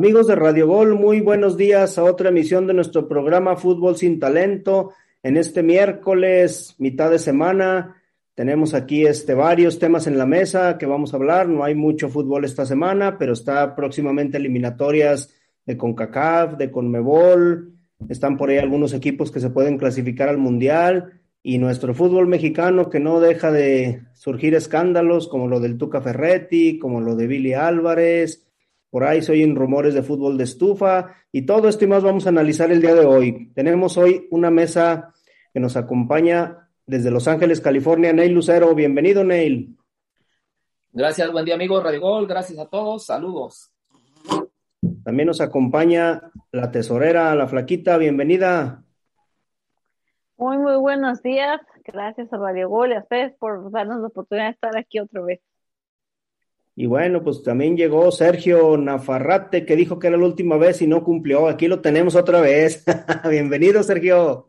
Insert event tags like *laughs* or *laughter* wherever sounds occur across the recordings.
Amigos de Radio Gol, muy buenos días a otra emisión de nuestro programa Fútbol sin Talento. En este miércoles, mitad de semana, tenemos aquí este, varios temas en la mesa que vamos a hablar. No hay mucho fútbol esta semana, pero está próximamente eliminatorias de CONCACAF, de CONMEBOL. Están por ahí algunos equipos que se pueden clasificar al Mundial. Y nuestro fútbol mexicano que no deja de surgir escándalos como lo del Tuca Ferretti, como lo de Billy Álvarez por ahí se oyen rumores de fútbol de estufa y todo esto y más vamos a analizar el día de hoy. Tenemos hoy una mesa que nos acompaña desde Los Ángeles, California, Neil Lucero. Bienvenido, Neil. Gracias, buen día, amigo Radio Gol. Gracias a todos. Saludos. También nos acompaña la tesorera, la flaquita. Bienvenida. Muy, muy buenos días. Gracias a Radio Gol y a ustedes por darnos la oportunidad de estar aquí otra vez. Y bueno, pues también llegó Sergio Nafarrate, que dijo que era la última vez y no cumplió. Aquí lo tenemos otra vez. *laughs* Bienvenido, Sergio.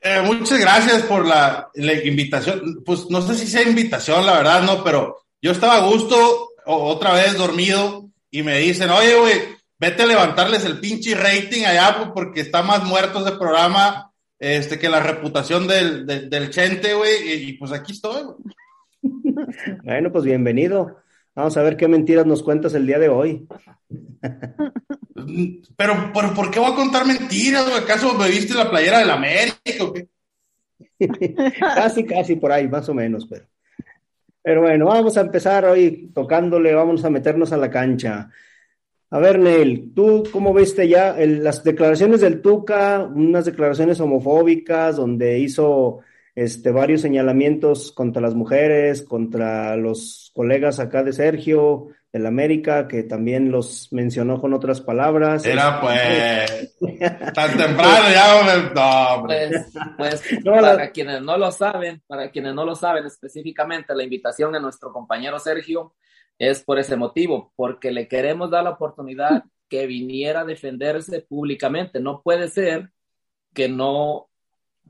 Eh, muchas gracias por la, invitación. Pues no sé si sea invitación, la verdad, no, pero yo estaba a gusto, otra vez dormido, y me dicen, oye, güey, vete a levantarles el pinche rating allá, pues, porque está más muerto ese programa este, que la reputación del, del, Chente, güey, y, y, pues aquí estoy, *laughs* bueno, pues bienvenido. Vamos a ver qué mentiras nos cuentas el día de hoy. pero, ¿por qué voy a contar mentiras? ¿Acaso me viste la playera de la América o qué? *laughs* casi, casi por ahí, más o menos, pero. Pero bueno, vamos a empezar hoy tocándole, vamos a meternos a la cancha. A ver, Neil, ¿tú cómo viste ya las declaraciones del Tuca, unas declaraciones homofóbicas donde hizo este, varios señalamientos contra las mujeres, contra los colegas acá de Sergio, del América, que también los mencionó con otras palabras. Era pues, *laughs* tan temprano ya, no, Pues, pues *laughs* para quienes no lo saben, para quienes no lo saben específicamente, la invitación a nuestro compañero Sergio es por ese motivo, porque le queremos dar la oportunidad que viniera a defenderse públicamente. No puede ser que no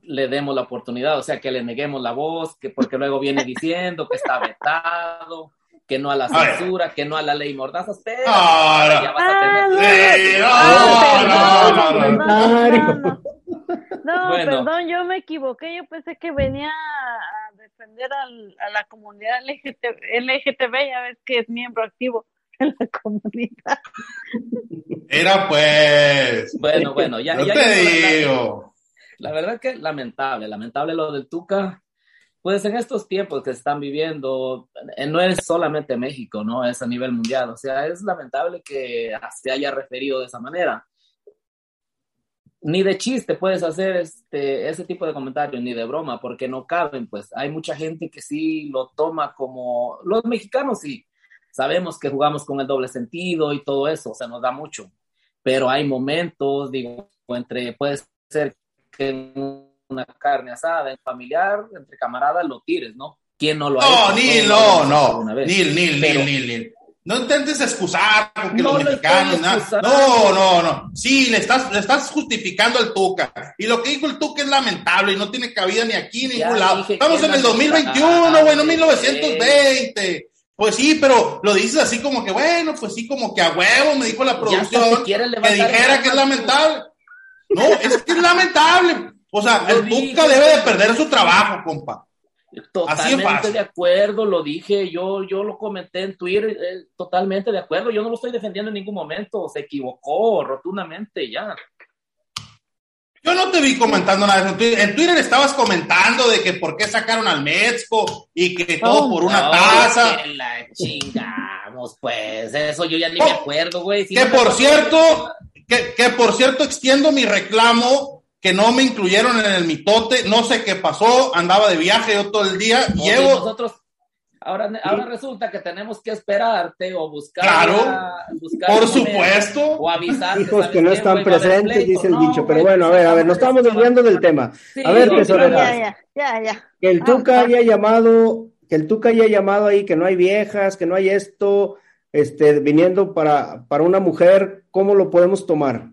le demos la oportunidad, o sea, que le neguemos la voz, que porque luego viene diciendo que está vetado, que no a la censura, que no a la ley mordaza. Espera, ya vas a tener... No, perdón, yo me equivoqué, yo pensé que venía a defender al, a la comunidad LGTB, ya ves que es miembro activo de la comunidad. Era pues. Bueno, bueno, ya. ya te digo la verdad que lamentable, lamentable lo del Tuca. Pues en estos tiempos que se están viviendo, eh, no es solamente México, ¿no? Es a nivel mundial. O sea, es lamentable que se haya referido de esa manera. Ni de chiste puedes hacer este, ese tipo de comentarios, ni de broma, porque no caben, pues hay mucha gente que sí lo toma como, los mexicanos sí, sabemos que jugamos con el doble sentido y todo eso, o sea, nos da mucho, pero hay momentos, digo, entre, puede ser que una carne asada en familiar, entre camaradas, lo tires, ¿no? ¿Quién no lo ha no, Nil, no, no, Nil, Nil, Nil, Nil, No intentes excusar porque los mexicanos, no, no, no. Sí, le estás, le estás justificando al Tuca. Y lo que dijo el Tuca es lamentable y no tiene cabida ni aquí ni en ningún lado. Estamos en el 2021, bueno, 1920. Pues sí, pero lo dices así como que, bueno, pues sí, como que a huevo me dijo la producción que dijera que es lamentable. No, es que es lamentable. O sea, el Tuca debe de perder su trabajo, compa. Totalmente de acuerdo, lo dije, yo, yo lo comenté en Twitter, eh, totalmente de acuerdo, yo no lo estoy defendiendo en ningún momento, se equivocó rotundamente ya. Yo no te vi comentando nada. En Twitter estabas comentando de que por qué sacaron al Metzco y que todo por una taza. Que la chingamos, pues. Eso yo ya ni me acuerdo, güey. que por cierto, que, por cierto, extiendo mi reclamo que no me incluyeron en el mitote, no sé qué pasó, andaba de viaje yo todo el día, llevo... Nosotros, ahora, ahora resulta que tenemos que esperarte o buscar... Claro, por supuesto. O avisar. Hijos que no están presentes, dice el dicho, pero bueno, a ver, a ver, nos estamos desviando del tema. a ver, tesorera. Ya, ya, ya, Que el Tuca haya llamado, que el Tuca haya llamado ahí, que no hay viejas, que no hay esto, este, viniendo para, para una mujer, ¿cómo lo podemos tomar?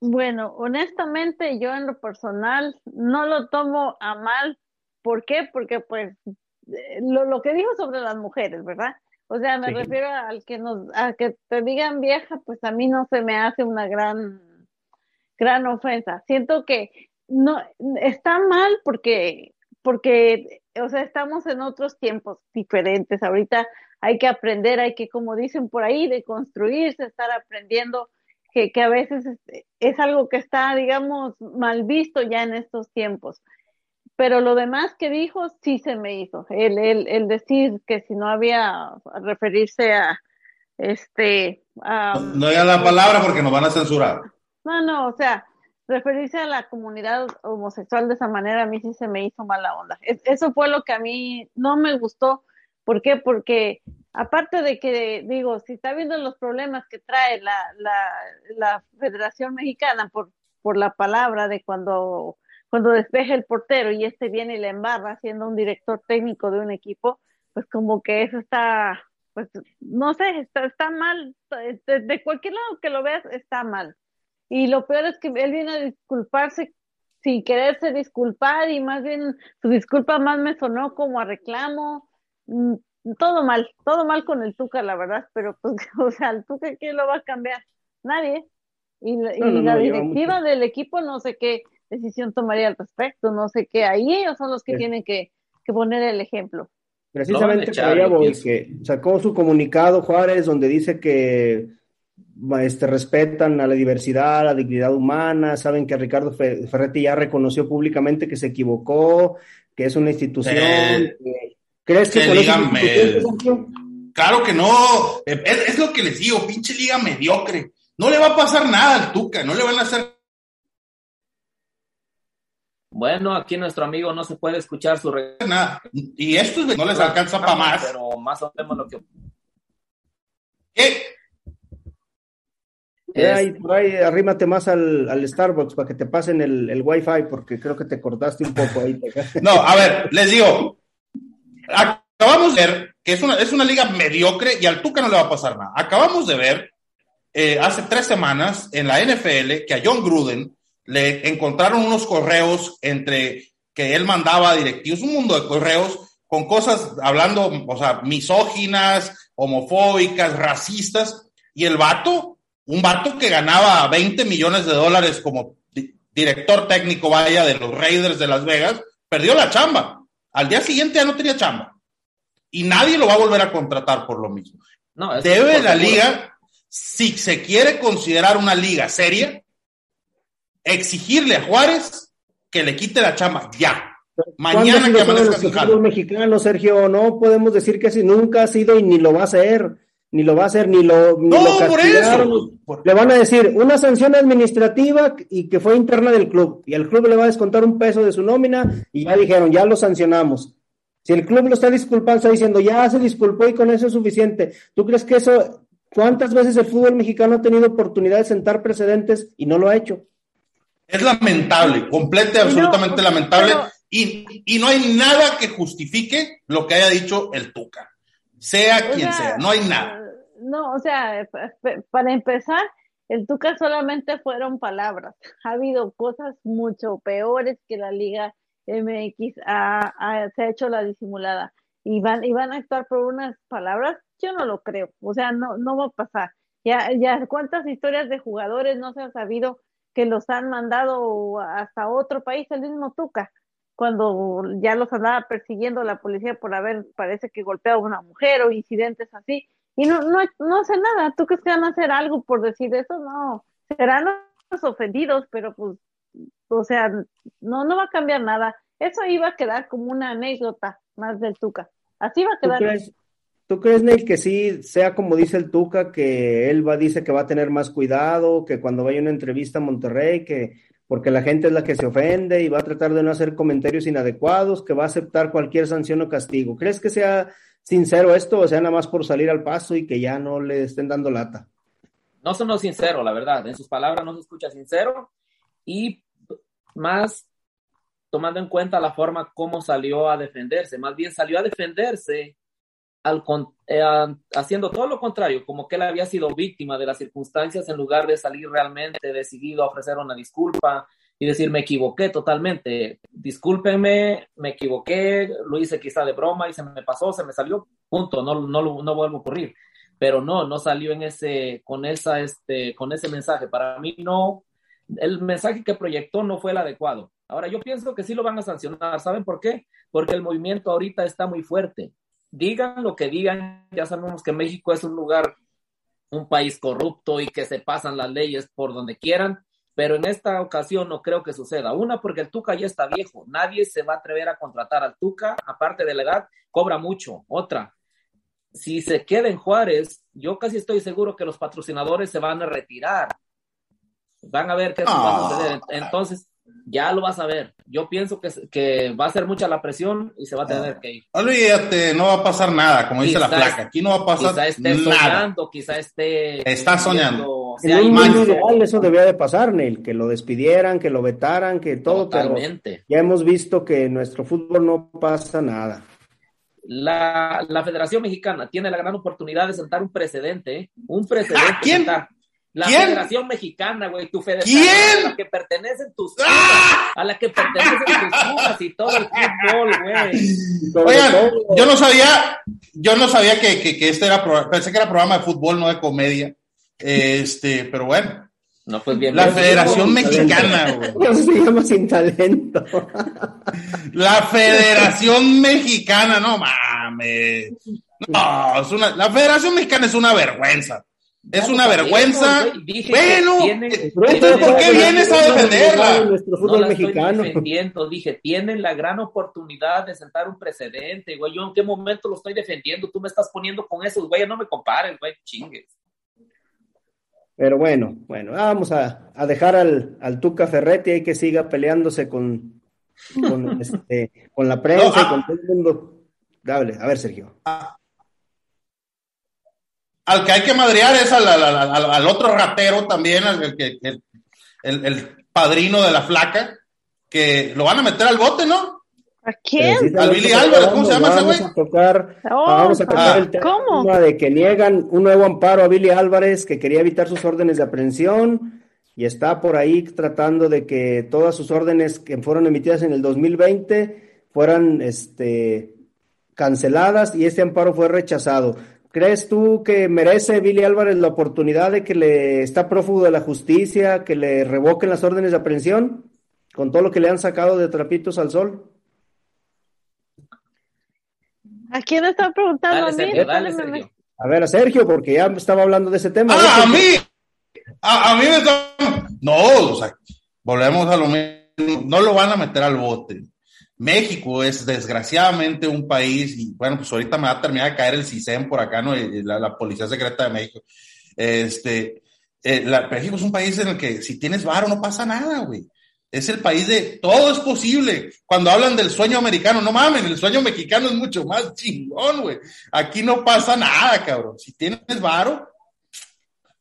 Bueno, honestamente yo en lo personal no lo tomo a mal. ¿Por qué? Porque pues eh, lo, lo que dijo sobre las mujeres, ¿verdad? O sea, me refiero al que nos, a que te digan vieja, pues a mí no se me hace una gran, gran ofensa. Siento que no, está mal porque, porque, o sea, estamos en otros tiempos diferentes. Ahorita hay que aprender, hay que, como dicen por ahí, de construirse, estar aprendiendo, que, que a veces es, es algo que está, digamos, mal visto ya en estos tiempos pero lo demás que dijo sí se me hizo. El, el, el decir que si no había referirse a este. A, no, no la palabra porque nos van a censurar. No, no, o sea, referirse a la comunidad homosexual de esa manera a mí sí se me hizo mala onda. eso fue lo que a mí no me gustó. ¿Por qué? Porque aparte de que, digo, si está viendo los problemas que trae la, la, la Federación Mexicana por, por la palabra de cuando cuando despeje el portero y este viene y le embarra siendo un director técnico de un equipo, pues como que eso está, pues no sé, está, está mal, de, cualquier lado que lo veas está mal. Y lo peor es que él viene a disculparse sin quererse disculpar y más bien su disculpa más me sonó como a reclamo. Mm, todo mal, todo mal con el Tuca, la verdad, pero pues, *laughs* o sea, el Tuca, ¿quién lo va a cambiar? Nadie. Y, la directiva del equipo, no sé qué, decisión tomaría al respecto, no sé qué, ahí ellos son los que tienen que, poner el ejemplo. Precisamente que sacó su comunicado Juárez donde dice que este, respetan a la diversidad, a la dignidad humana, saben que Ricardo Ferretti ya reconoció públicamente que se equivocó, que es una institución. ¿Crees que, que Claro que no, es, es, lo que les digo, pinche liga mediocre. No le va a pasar nada al Tuca, no le van a hacer bueno, aquí nuestro amigo no se puede escuchar su Y esto no les alcanza para más. Pero más o menos lo que. ¿Qué? Ahí, arrímate más al, al, Starbucks para que te pasen el, el Wi-Fi, porque creo que te cortaste un poco ahí. *laughs* no, a ver, les digo. Acabamos de ver que es una, es una liga mediocre y al Tuca no le va a pasar nada. Acabamos de ver eh, hace tres semanas en la NFL que a John Gruden le encontraron unos correos entre que él mandaba directivos, un mundo de correos con cosas hablando, o sea, misóginas, homofóbicas, racistas, y el vato, un vato que ganaba 20 millones de dólares como director técnico, vaya, de los Raiders de Las Vegas, perdió la chamba. Al día siguiente ya no tenía chamba. Y nadie lo va a volver a contratar por lo mismo. No, Debe la liga, si se quiere considerar una liga seria, exigirle a Juárez que le quite la chamba ya. Mañana que amanezca el mexicano, Sergio, no podemos decir que así nunca ha sido y ni lo va a hacer, ni lo va a hacer, ni lo, ni no, por eso. Le van a decir una sanción administrativa y que fue interna del club, y el club le va a descontar un peso de su nómina, y ya dijeron, ya lo sancionamos. Si el club lo está disculpando, está diciendo, ya se disculpó y con eso es suficiente. ¿Tú crees que eso, cuántas veces el fútbol mexicano ha tenido oportunidad de sentar precedentes y no lo ha hecho? Es lamentable, completamente, absolutamente lamentable. y, y, no hay nada que justifique lo que haya dicho el Tuca, sea quien sea, no hay nada. No, o sea, para empezar, el Tuca solamente fueron palabras. *laughs* Ha habido cosas mucho peores que la Liga MX ha, se ha hecho la disimulada. Y van, y van a actuar por unas palabras, yo no lo creo. O sea, no, no va a pasar. Ya, ya cuántas historias de jugadores no se han sabido que los han mandado hasta otro país, el mismo Tuca, cuando ya los andaba persiguiendo la policía por haber, parece que golpeado a una mujer o incidentes así, y no, no, no hace nada. ¿Tú crees que van a hacer algo por decir eso? No, serán los ofendidos, pero pues, o sea, no, no va a cambiar nada. Eso iba a quedar como una anécdota más del Tuca. Así va a quedar. ¿Tú crees, Neil, que sí sea como dice el Tuca, que él va, dice que va a tener más cuidado, que cuando vaya a una entrevista a Monterrey, que porque la gente es la que se ofende y va a tratar de no hacer comentarios inadecuados, que va a aceptar cualquier sanción o castigo? ¿Crees que sea sincero esto o sea nada más por salir al paso y que ya no le estén dando lata? No sonó sincero, la verdad. En sus palabras no se escucha sincero y más tomando en cuenta la forma como salió a defenderse. Más bien salió a defenderse eh, haciendo todo lo contrario, como que él había sido víctima de las circunstancias en lugar de salir realmente decidido a ofrecer una disculpa y decir me equivoqué totalmente, discúlpenme, me equivoqué, lo hice quizá de broma y se me pasó, se me salió, punto, no, no, no vuelve a ocurrir. Pero no, no salió en ese, con esa, este, con ese mensaje. Para mí no, el mensaje que proyectó no fue el adecuado. Ahora, yo pienso que sí lo van a sancionar. ¿Saben por qué? Porque el movimiento ahorita está muy fuerte. Digan lo que digan, ya sabemos que México es un lugar, un país corrupto y que se pasan las leyes por donde quieran, pero en esta ocasión no creo que suceda. Una, porque el Tuca ya está viejo, nadie se va a atrever a contratar al Tuca, aparte de la edad, cobra mucho. Otra, si se queda en Juárez, yo casi estoy seguro que los patrocinadores se van a retirar. Van a ver qué va a suceder. Ah. Entonces, ya lo vas a ver. Yo pienso que, que, va a ser mucha la presión y se va a tener que ir. Olvídate, no va a pasar nada, como dice la placa. Aquí no va a pasar quizá esté Soñando, quizá esté. Está soñando. En un ideal eso debía de pasar, Neil, que lo despidieran, que lo vetaran, que todo. Totalmente. ya hemos visto que en nuestro fútbol no pasa nada. La, la Federación Mexicana tiene la gran oportunidad de sentar un precedente, ¿eh? un precedente. ¿Quién? La Federación Mexicana, güey, tu federación ¿Quién? a la que pertenecen tus ¡Ah! a la que pertenecen tus Pumas y todo el fútbol, güey. Oigan, yo no sabía, yo no sabía que, que, que, este era, pensé que era programa de fútbol, no de comedia. Este, pero bueno. No, pues bien. La Federación Mexicana, güey. se llama sin talento. La Federación Mexicana, no mames. No, es una, la Federación Mexicana es una vergüenza. Es una vergüenza. bueno, ¿por qué vienes a defenderla? Nuestro fútbol no mexicano. Estoy defendiendo, dije, tienen la gran oportunidad de sentar un precedente, güey. Yo en qué momento lo estoy defendiendo, tú me estás poniendo con esos, güey, no me compares, güey, chingues. Pero bueno, bueno, vamos a, a dejar al, al, Tuca Ferretti ahí que siga peleándose con, con, *laughs* este, con la prensa y con ah. todo el mundo. Dale, a ver, Sergio. Ah, al que hay que madrear es al, al, otro ratero también, al, que, el, el, padrino de la flaca, que lo van a meter al bote, ¿no? ¿A quién? al Billy Álvarez, ¿cómo se llama ese güey? Vamos a tocar, oh, vamos a tocar el tema de que niegan un nuevo amparo a Billy Álvarez que quería evitar sus órdenes de aprehensión y está por ahí tratando de que todas sus órdenes que fueron emitidas en el 2020 fueran este, canceladas y este amparo fue rechazado. ¿Crees tú que merece Billy Álvarez la oportunidad de que le está prófugo de la justicia, que le revoquen las órdenes de aprehensión con todo lo que le han sacado de trapitos al sol? ¿A quién está preguntando? a mí. A ver, a Sergio, porque ya estaba hablando de ese tema. Ah, a mí. A, mí me está... No, o sea, volvemos a lo mismo. No lo van a meter al bote. México es desgraciadamente un país, y bueno, pues ahorita me va a terminar de caer el CISEN por acá, ¿no? La, Policía Secreta de México. Este, eh, México es un país en el que si tienes varo no pasa nada, güey. Es el país de todo es posible. Cuando hablan del sueño americano, no mames, el sueño mexicano es mucho más chingón, güey. Aquí no pasa nada, cabrón. Si tienes varo,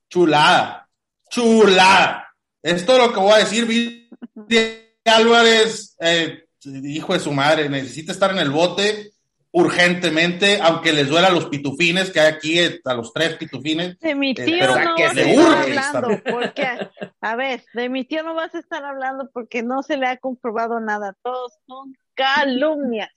chulada, chulada. Esto es lo que voy a decir, Álvarez, eh, hijo de su madre, necesita estar en el bote urgentemente, aunque les duela a los pitufines que hay aquí, a los tres pitufines. De mi eh, tío no vas a estar hablando, *laughs* porque, a ver, de mi tío no vas a estar hablando porque no se le ha comprobado nada, todos son calumnias.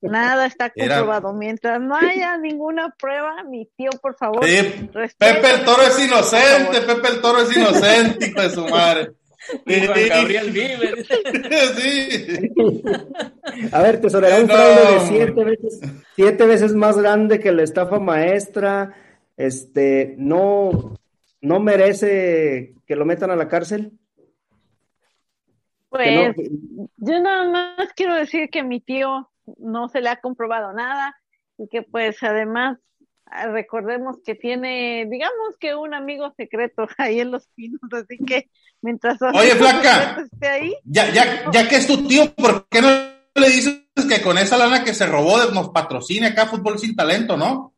Nada está comprobado. Mientras no haya ninguna prueba, mi tío, por favor. Pepe el Toro es inocente, Pepe el Toro es inocente, hijo de su madre. Gabriel vive. *laughs* Sí. A ver, tesorero, un fraude de siete veces, siete veces más grande que la estafa maestra. Este, no, no merece que lo metan a la cárcel. Pues, yo nada más quiero decir que mi tío no se le ha comprobado nada y que pues además recordemos que tiene, digamos que un amigo secreto *laughs* ahí en los pinos, así que mientras Oye, flaca, esté ahí, ya, ya, ya que es tu tío, ¿por qué no le dices que con esa lana que se robó nos patrocine acá Fútbol Sin Talento, no?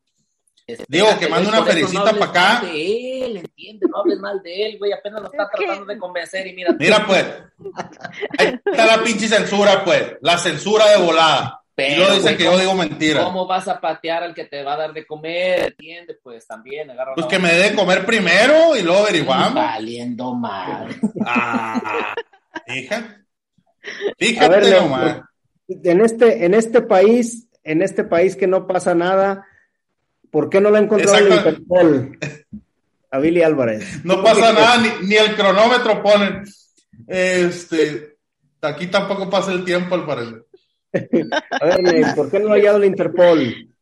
Digo, que mande una felicita para acá. de él, entiende, no hables mal de él, güey, apenas lo está tratando de convencer y mira. Mira, pues, ahí está la pinche censura, pues, la censura de volada. Pero, dice que yo digo mentira. ¿Cómo vas a patear al que te va a dar de comer? ¿Entiendes? Pues también agarra. Pues que me dé de comer primero y luego averiguamos. Valiendo mal. Ah, hija. Fíjate, a ver, En este, en este país, en este país que no pasa nada, ¿Por qué no la encontró el Interpol? A Billy Álvarez. No pasa nada, ni, el cronómetro ponen. Este, aquí tampoco pasa el tiempo, al parecer. A ver, ¿por qué no lo ha hallado el Interpol?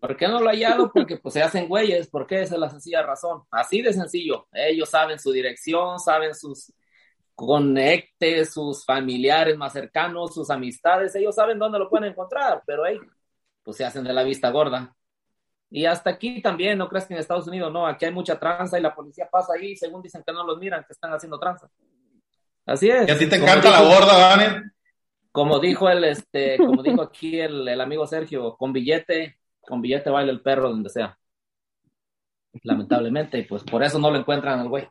¿Por qué no lo ha hallado? Porque pues se hacen güeyes, porque esa es la sencilla razón. Así de sencillo. Ellos saben su dirección, saben sus conectes, sus familiares más cercanos, sus amistades, ellos saben dónde lo pueden encontrar, pero ahí pues se hacen de la vista gorda. Y hasta aquí también, no crees que en Estados Unidos no, aquí hay mucha tranza y la policía pasa ahí según dicen que no los miran, que están haciendo tranza. Así es. ¿Y a ti te encanta la gorda, Daniel? Como dijo el, este, como dijo *laughs* aquí el, el amigo Sergio, con billete, con billete baila el perro donde sea. Lamentablemente, y pues por eso no lo encuentran al güey.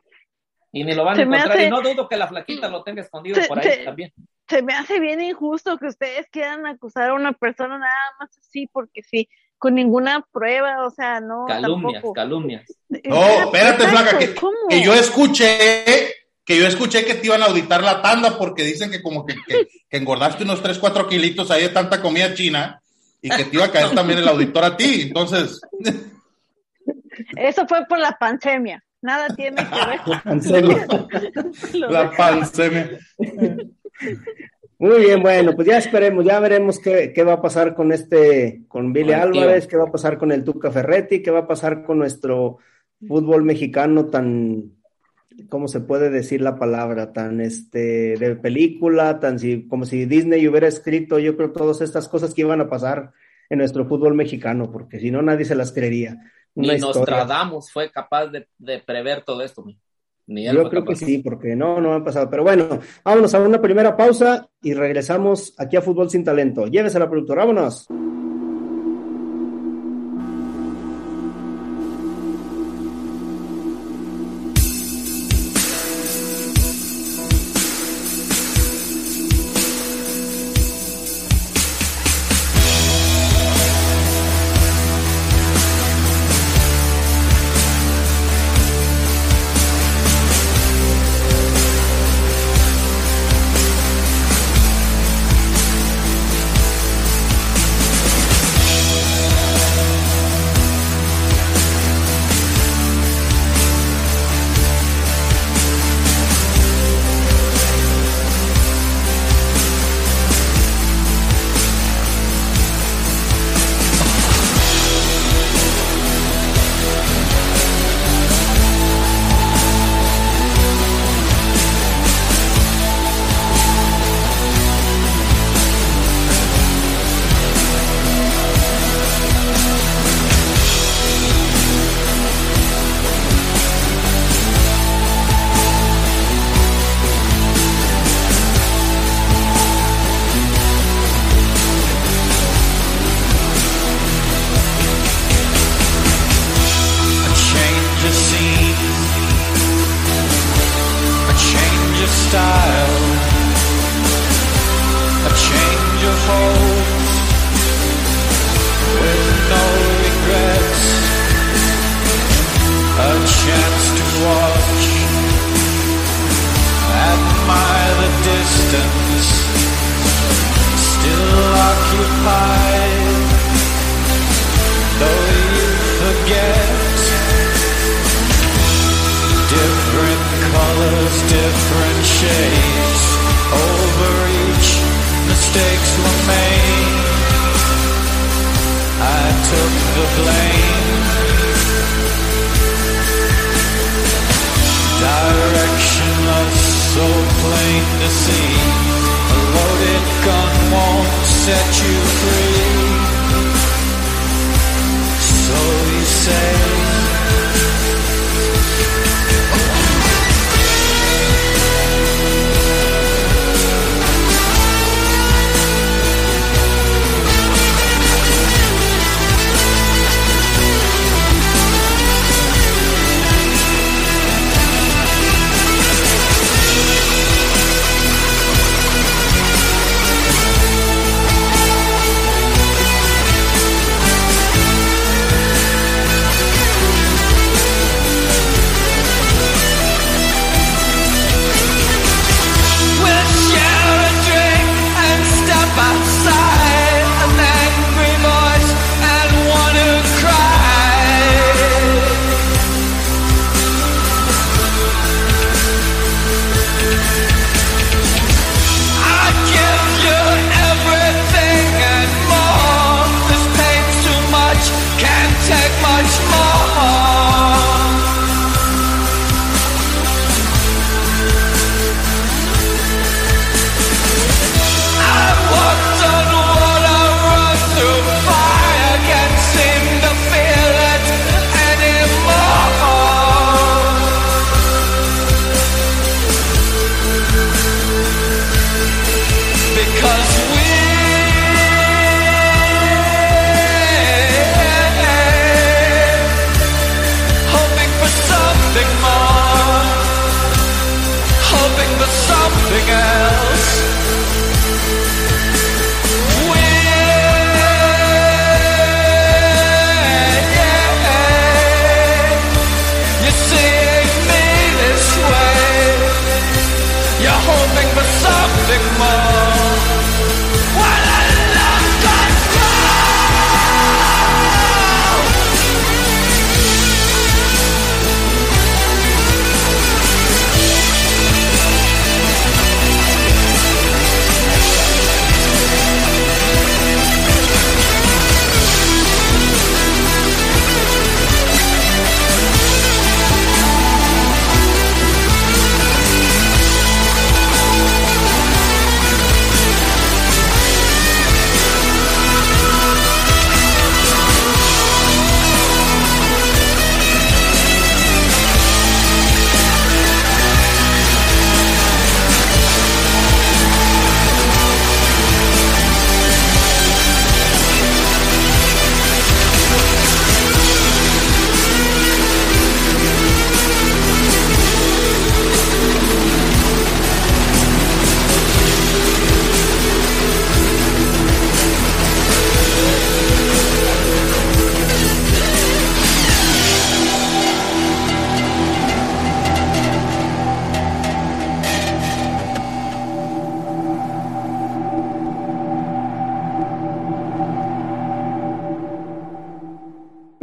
Y ni lo van a encontrar, y no dudo que la flaquita lo tenga escondido por ahí también. Se me hace bien injusto que ustedes quieran acusar a una persona nada más así, porque sí, con ninguna prueba, o sea, no. Calumnias, calumnias. No, espérate, flaca, que, que, yo escuché, que yo escuché que te iban a auditar la tanda porque dicen que como que, que, que engordaste unos 3, 4 kilitos ahí de tanta comida china y que te iba a caer también el auditor a ti, entonces. Eso fue por la pandemia. Nada tiene que ver. La pandemia. la pandemia. Muy bien, bueno, pues ya esperemos, ya veremos qué, qué va a pasar con este, con Billy Álvarez, qué va a pasar con el Tuca Ferretti, qué va a pasar con nuestro fútbol mexicano tan, ¿cómo se puede decir la palabra? Tan este de película, tan si, como si Disney hubiera escrito, yo creo, todas estas cosas que iban a pasar en nuestro fútbol mexicano, porque si no nadie se las creería. Ni Nostradamus fue capaz de, prever todo esto. Ni yo creo que sí, porque no, no ha pasado. Pero bueno, vámonos a una primera pausa y regresamos aquí a Fútbol Sin Talento. Llévese a la productora, vámonos.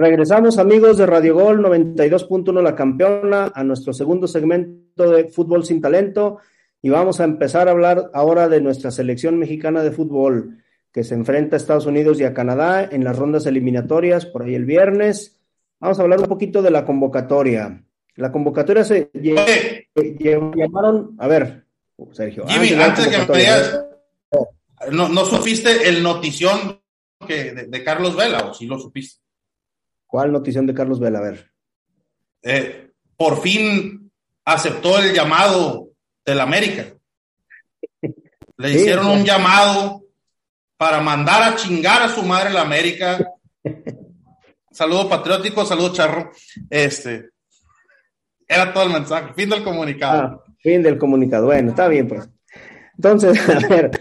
Regresamos amigos de Radio Gol 92.1 La Campeona a nuestro segundo segmento de Fútbol sin Talento y vamos a empezar a hablar ahora de nuestra selección mexicana de fútbol que se enfrenta a Estados Unidos y a Canadá en las rondas eliminatorias por ahí el viernes. Vamos a hablar un poquito de la convocatoria. La convocatoria se llamaron, a ver, Sergio. Jimmy, antes de que me digas, ¿no, ¿no supiste el notición que de, Carlos Vela o sí lo supiste? ¿Cuál notición de Carlos Vela? A ver. Eh, por fin aceptó el llamado del América. Le hicieron un llamado para mandar a chingar a su madre la América. *laughs* Saludo patriótico, saludo charro. Este era todo el mensaje. Fin del comunicado. Ah, fin del comunicado. Bueno, está bien, pues. Entonces, *laughs* a ver,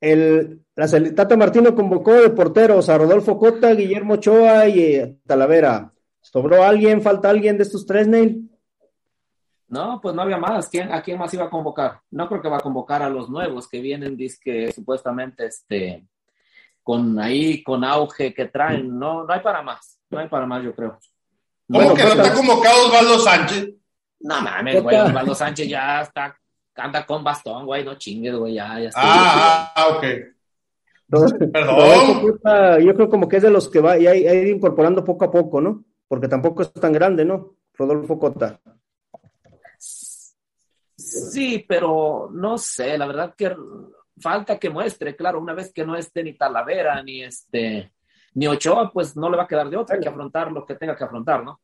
el, la Tata Martino convocó de porteros a Rodolfo Cota, Guillermo Ochoa y eh, Talavera. ¿Sobró alguien? ¿Falta alguien de estos tres, Neil? No, pues no había más. ¿Quién, ¿A quién más iba a convocar? No creo que va a convocar a los nuevos que vienen, que supuestamente este, con ahí, con auge que traen. No, no hay para más. No hay para más, yo creo. ¿Cómo que no está convocado Osvaldo Sánchez? No mames, güey. Osvaldo Sánchez ya está, anda con bastón, güey. No chingues, güey. Ya, ya está. Ah, ah, ok. *laughs* Perdón. yo creo como que es de los que va y hay, ir incorporando poco a poco, ¿no? Porque tampoco es tan grande, ¿no? Rodolfo Cota. Sí, pero no sé, la verdad que falta que muestre, claro, una vez que no esté ni Talavera, ni este, ni Ochoa, pues no le va a quedar de otra que afrontar lo que tenga que afrontar, ¿no?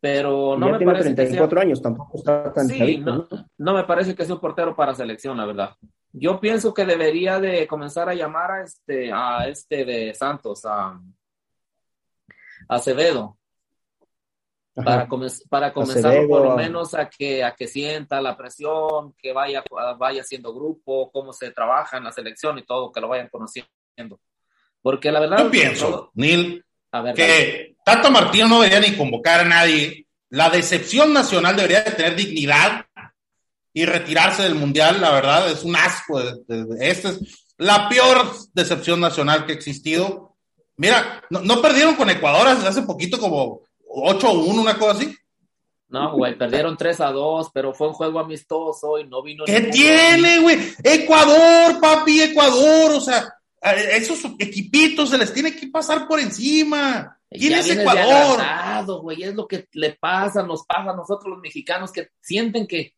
Pero no me tiene parece 34 años, tampoco está tan sí, no, no, me parece que sea un portero para selección, la verdad. Yo pienso que debería de comenzar a llamar a este, a este de Santos, a, a Acevedo, para, para comenzar por lo menos a que, a que sienta la presión, que vaya, vaya haciendo grupo, cómo se trabaja en la selección y todo, que lo vayan conociendo. Porque la verdad... Yo pienso, Neil, que Tato Martino no debería ni convocar a nadie. La decepción nacional debería de tener dignidad y retirarse del mundial, la verdad, es un asco. Esta es la peor decepción nacional que ha existido. Mira, no, perdieron con Ecuador hace poquito como 8-1, una cosa así. No, güey, perdieron 3 a 2, pero fue un juego amistoso y no vino. ¿Qué tiene, güey? Ecuador, papi, Ecuador, o sea, esos equipitos se les tiene que pasar por encima. ¿Quién es Ecuador? güey, es lo que le pasa, nos pasa a nosotros los mexicanos que sienten que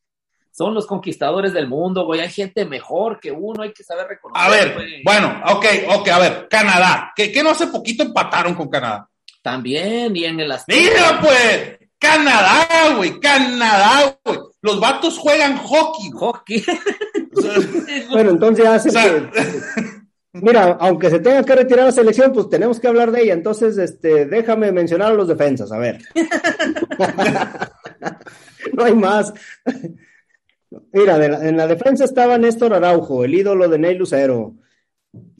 son los conquistadores del mundo, güey. Hay gente mejor que uno, hay que saber reconocer. A ver, bueno, ok, ok, a ver, Canadá. ¿Qué, ¿Qué, no hace poquito empataron con Canadá? También, y en el Mira, pues, Canadá, güey, Canadá, güey. Los vatos juegan hockey. Hockey. *laughs* bueno, entonces hace Mira, aunque se tenga que retirar la selección, pues tenemos que hablar de ella. Entonces, este, déjame mencionar a los defensas, a ver. *laughs* no hay más. Mira, en la defensa estaba Néstor Araujo, el ídolo de Ney Lucero,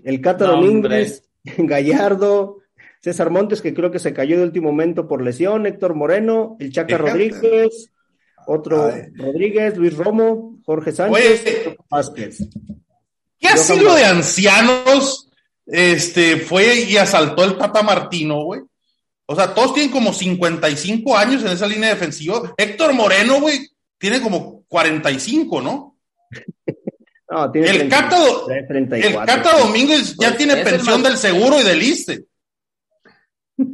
el Cata Domínguez, *laughs* Gallardo, César Montes, que creo que se cayó de último momento por lesión, Héctor Moreno, el Chaca Rodríguez, otro Rodríguez, Luis Romo, Jorge Sánchez, Vázquez. ¿Qué asilo de ancianos este, fue y asaltó el Tata Martino, güey? O sea, todos tienen como 55 años en esa línea defensiva. Héctor Moreno, güey, tiene como 45, ¿no? *laughs* no tiene el, Cata, el Cata Domínguez ya pues tiene pensión del seguro y del ISTE. *laughs*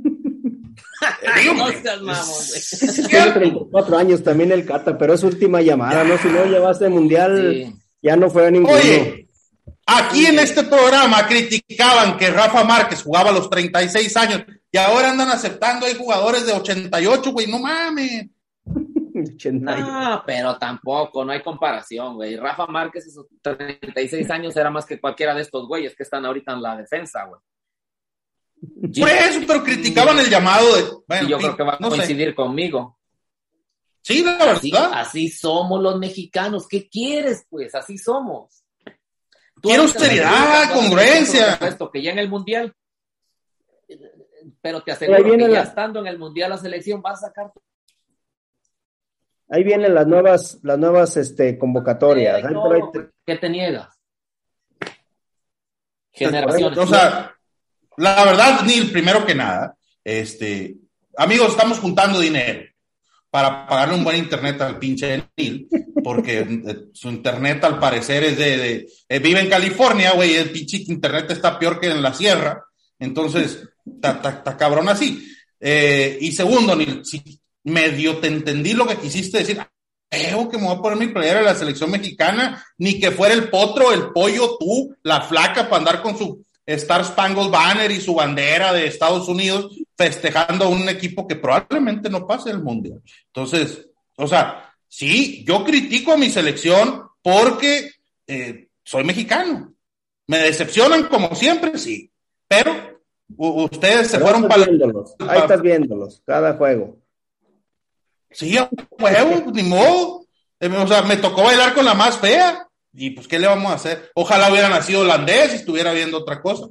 tiene 34 años también el Cata, pero es última llamada, ¿no? Si no llevaste mundial, ya no fue a ninguno. Oye, aquí en este programa criticaban que Rafa Márquez jugaba a los 36 años y ahora andan aceptando hay jugadores de 88, güey, no mames. No, pero tampoco, no hay comparación, güey. Rafa Márquez a sus 36 años era más que cualquiera de estos güeyes que están ahorita en la defensa, güey. Por eso, pero criticaban el llamado de. Bueno, yo creo que va a coincidir conmigo. Sí, la verdad. Así, somos los mexicanos. ¿Qué quieres, pues? Así somos. Quiero seriedad, congruencia. Esto que ya en el mundial. Pero te aseguro que ya estando en el mundial la selección va a sacar Ahí vienen las nuevas, las nuevas este, convocatorias. ¿Qué te niegas? Generaciones. O sea, la verdad, Neil, primero que nada, Este, amigos, estamos juntando dinero para pagarle un buen internet al pinche Neil, porque eh, su internet al parecer es de, eh, vive en California, güey, el pinche internet está peor que en la sierra, entonces, está cabrón así. Eh, y segundo, Neil, si medio te entendí lo que quisiste decir, creo que me voy a poner mi playera de la selección mexicana, ni que fuera el potro, el pollo, tú, la flaca para andar con su Star Spangled Banner y su bandera de Estados Unidos festejando a un equipo que probablemente no pase el mundial. Entonces, o sea, sí, yo critico a mi selección porque eh, soy mexicano. Me decepcionan como siempre, sí, pero ustedes se fueron para... Ahí estás viéndolos, cada juego. Sí, juego, ni modo. Eh, o sea, me tocó bailar con la más fea. Y pues, ¿qué le vamos a hacer? Ojalá hubiera nacido holandés y estuviera viendo otra cosa.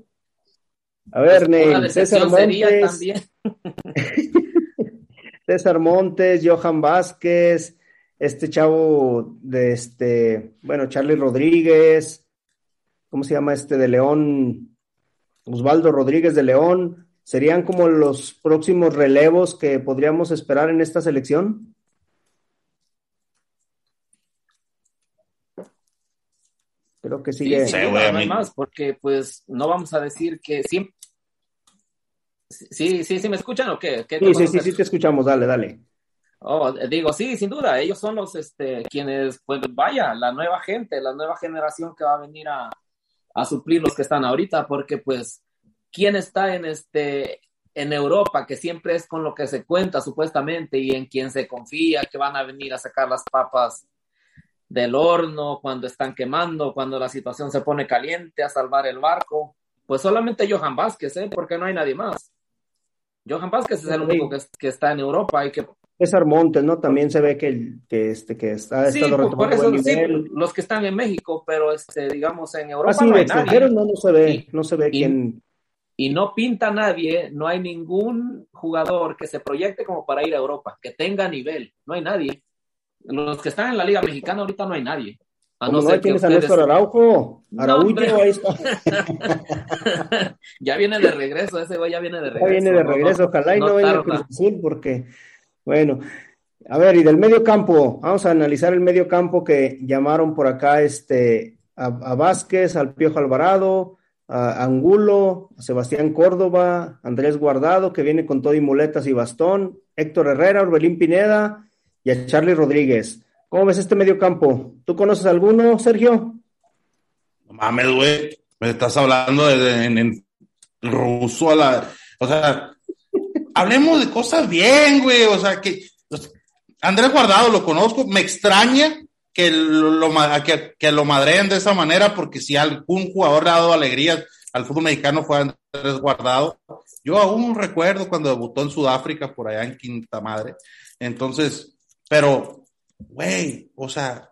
A ver, pues, César Montes. *laughs* César Montes, Johan Vázquez, este chavo de este, bueno, Charlie Rodríguez, ¿cómo se llama este de León? Osvaldo Rodríguez de León, ¿serían como los próximos relevos que podríamos esperar en esta selección? Creo que sigue. Sí, más, porque pues no vamos a decir que siempre. Sí, sí, sí, ¿me escuchan o qué? sí, sí, sí, sí, te escuchamos, dale, dale. Oh, digo, sí, sin duda, ellos son los este, quienes, pues vaya, la nueva gente, la nueva generación que va a venir a, a suplir los que están ahorita, porque pues, ¿quién está en este, en Europa, que siempre es con lo que se cuenta supuestamente y en quien se confía que van a venir a sacar las papas del horno, cuando están quemando, cuando la situación se pone caliente, a salvar el barco. Pues solamente Johan Vázquez, ¿eh? porque no hay nadie más. Johan Vázquez es el único que, está en Europa y que... César Montes, ¿no? También se ve que, que, este, que está, sí, por eso, los que están en México, pero este, digamos en Europa ah, no hay nadie. No, no se ve, no se ve quién... Y no pinta nadie, no hay ningún jugador que se proyecte como para ir a Europa, que tenga nivel, no hay nadie. Los que están en la Liga Mexicana ahorita no hay nadie. A no, ser tienes a Néstor Araujo, Araújo, ahí está. *laughs* ya viene de regreso, ese güey ya viene de regreso. Ya viene de regreso, ojalá y no, venga a decir porque, bueno, a ver, y del medio campo, vamos a analizar el medio campo que llamaron por acá este, a, Vázquez, al Piojo Alvarado, a Angulo, a Sebastián Córdoba, Andrés Guardado, que viene con todo y muletas y bastón, Héctor Herrera, Orbelín Pineda, y a Charlie Rodríguez. ¿Cómo ves este medio campo? ¿Tú conoces alguno, Sergio? No mames, güey. Me estás hablando de, en, ruso a la. O sea, hablemos de cosas bien, güey. O sea, que. Andrés Guardado lo conozco. Me extraña que lo, que, que lo madreen de esa manera, porque si algún jugador ha dado alegrías al fútbol mexicano fue Andrés Guardado. Yo aún recuerdo cuando debutó en Sudáfrica, por allá en Quinta Madre. Entonces, pero, güey, o sea,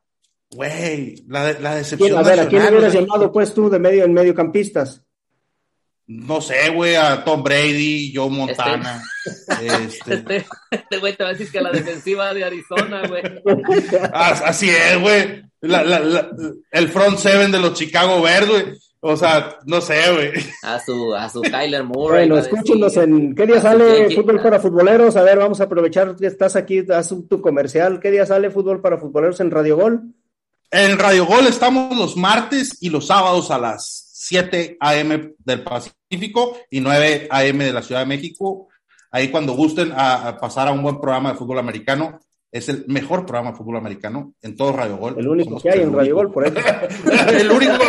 güey, la, la decepción. A ver, ¿a quién hubieras llamado pues tú de medio en mediocampistas? No sé, güey, a Tom Brady, Joe este, Montana. *laughs* Este, este, este, güey te va a decir que la defensiva de Arizona, güey. *laughs* Así es, güey. el front seven de los Chicago Bears, güey. O sea, no sé, güey. A su, a su Tyler *laughs* Moore. Bueno, escúchenos en qué día sale Fútbol para Futboleros. A ver, vamos a aprovechar que estás aquí, haz tu comercial. ¿Qué día sale Fútbol para Futboleros en Radio Gol? En Radio Gol estamos los martes y los sábados a las 7 a.m. del Pacífico y 9 a.m. de la Ciudad de México. Ahí cuando gusten a pasar a un buen programa de fútbol americano, es el mejor programa de fútbol americano en todo Radio Gol. El único que hay en Radio Gol, por eso. *laughs* el único. *laughs*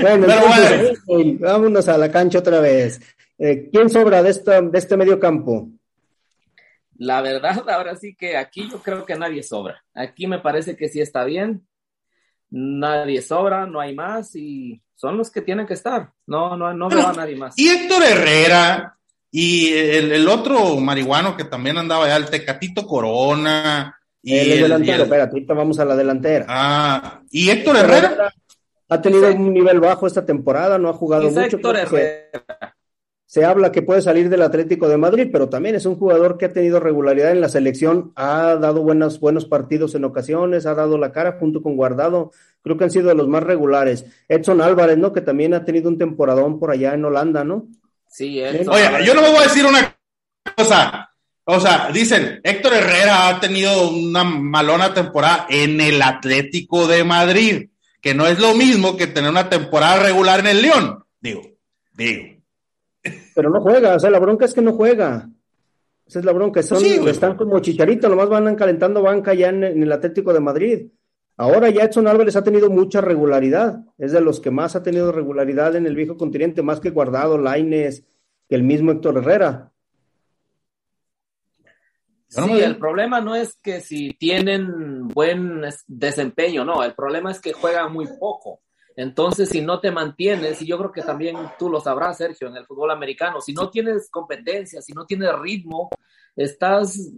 bueno, entonces, vámonos a la cancha otra vez. Eh, ¿Quién sobra de, esta, de este medio campo? La verdad, *laughs* ahora sí que aquí yo creo que nadie sobra. Aquí me parece que sí está bien. Nadie sobra, no hay más y son los que tienen que estar. No, no, no veo a nadie más. Y Héctor Herrera, y el, otro marihuano que también andaba allá, el Tecatito Corona. Y el, delantero, espérate, ahorita vamos a la delantera. Ah, y Héctor Herrera. Ha tenido un nivel bajo esta temporada, no ha jugado mucho. Héctor Herrera. Se habla que puede salir del Atlético de Madrid, pero también es un jugador que ha tenido regularidad en la selección, ha dado buenos, buenos partidos en ocasiones, ha dado la cara junto con Guardado, creo que han sido de los más regulares. Edson Álvarez, ¿no? Que también ha tenido un temporadón por allá en Holanda, ¿no? Sí, Edson Oye, yo no me voy a decir una cosa, o sea, dicen, Héctor Herrera ha tenido una malona temporada en el Atlético de Madrid, que no es lo mismo que tener una temporada regular en el León, digo, digo. Pero no juega, o sea, la bronca es que no juega. Esa es la bronca. Son, están como chicharito, nomás van calentando banca ya en, el Atlético de Madrid. Ahora ya Edson Álvarez ha tenido mucha regularidad. Es de los que más ha tenido regularidad en el viejo continente, más que Guardado, Laines, que el mismo Héctor Herrera. Sí, el problema no es que si tienen buen desempeño, no, el problema es que juegan muy poco. Entonces, si no te mantienes, y yo creo que también tú lo sabrás, Sergio, en el fútbol americano, si no tienes competencia, si no tienes ritmo, estás,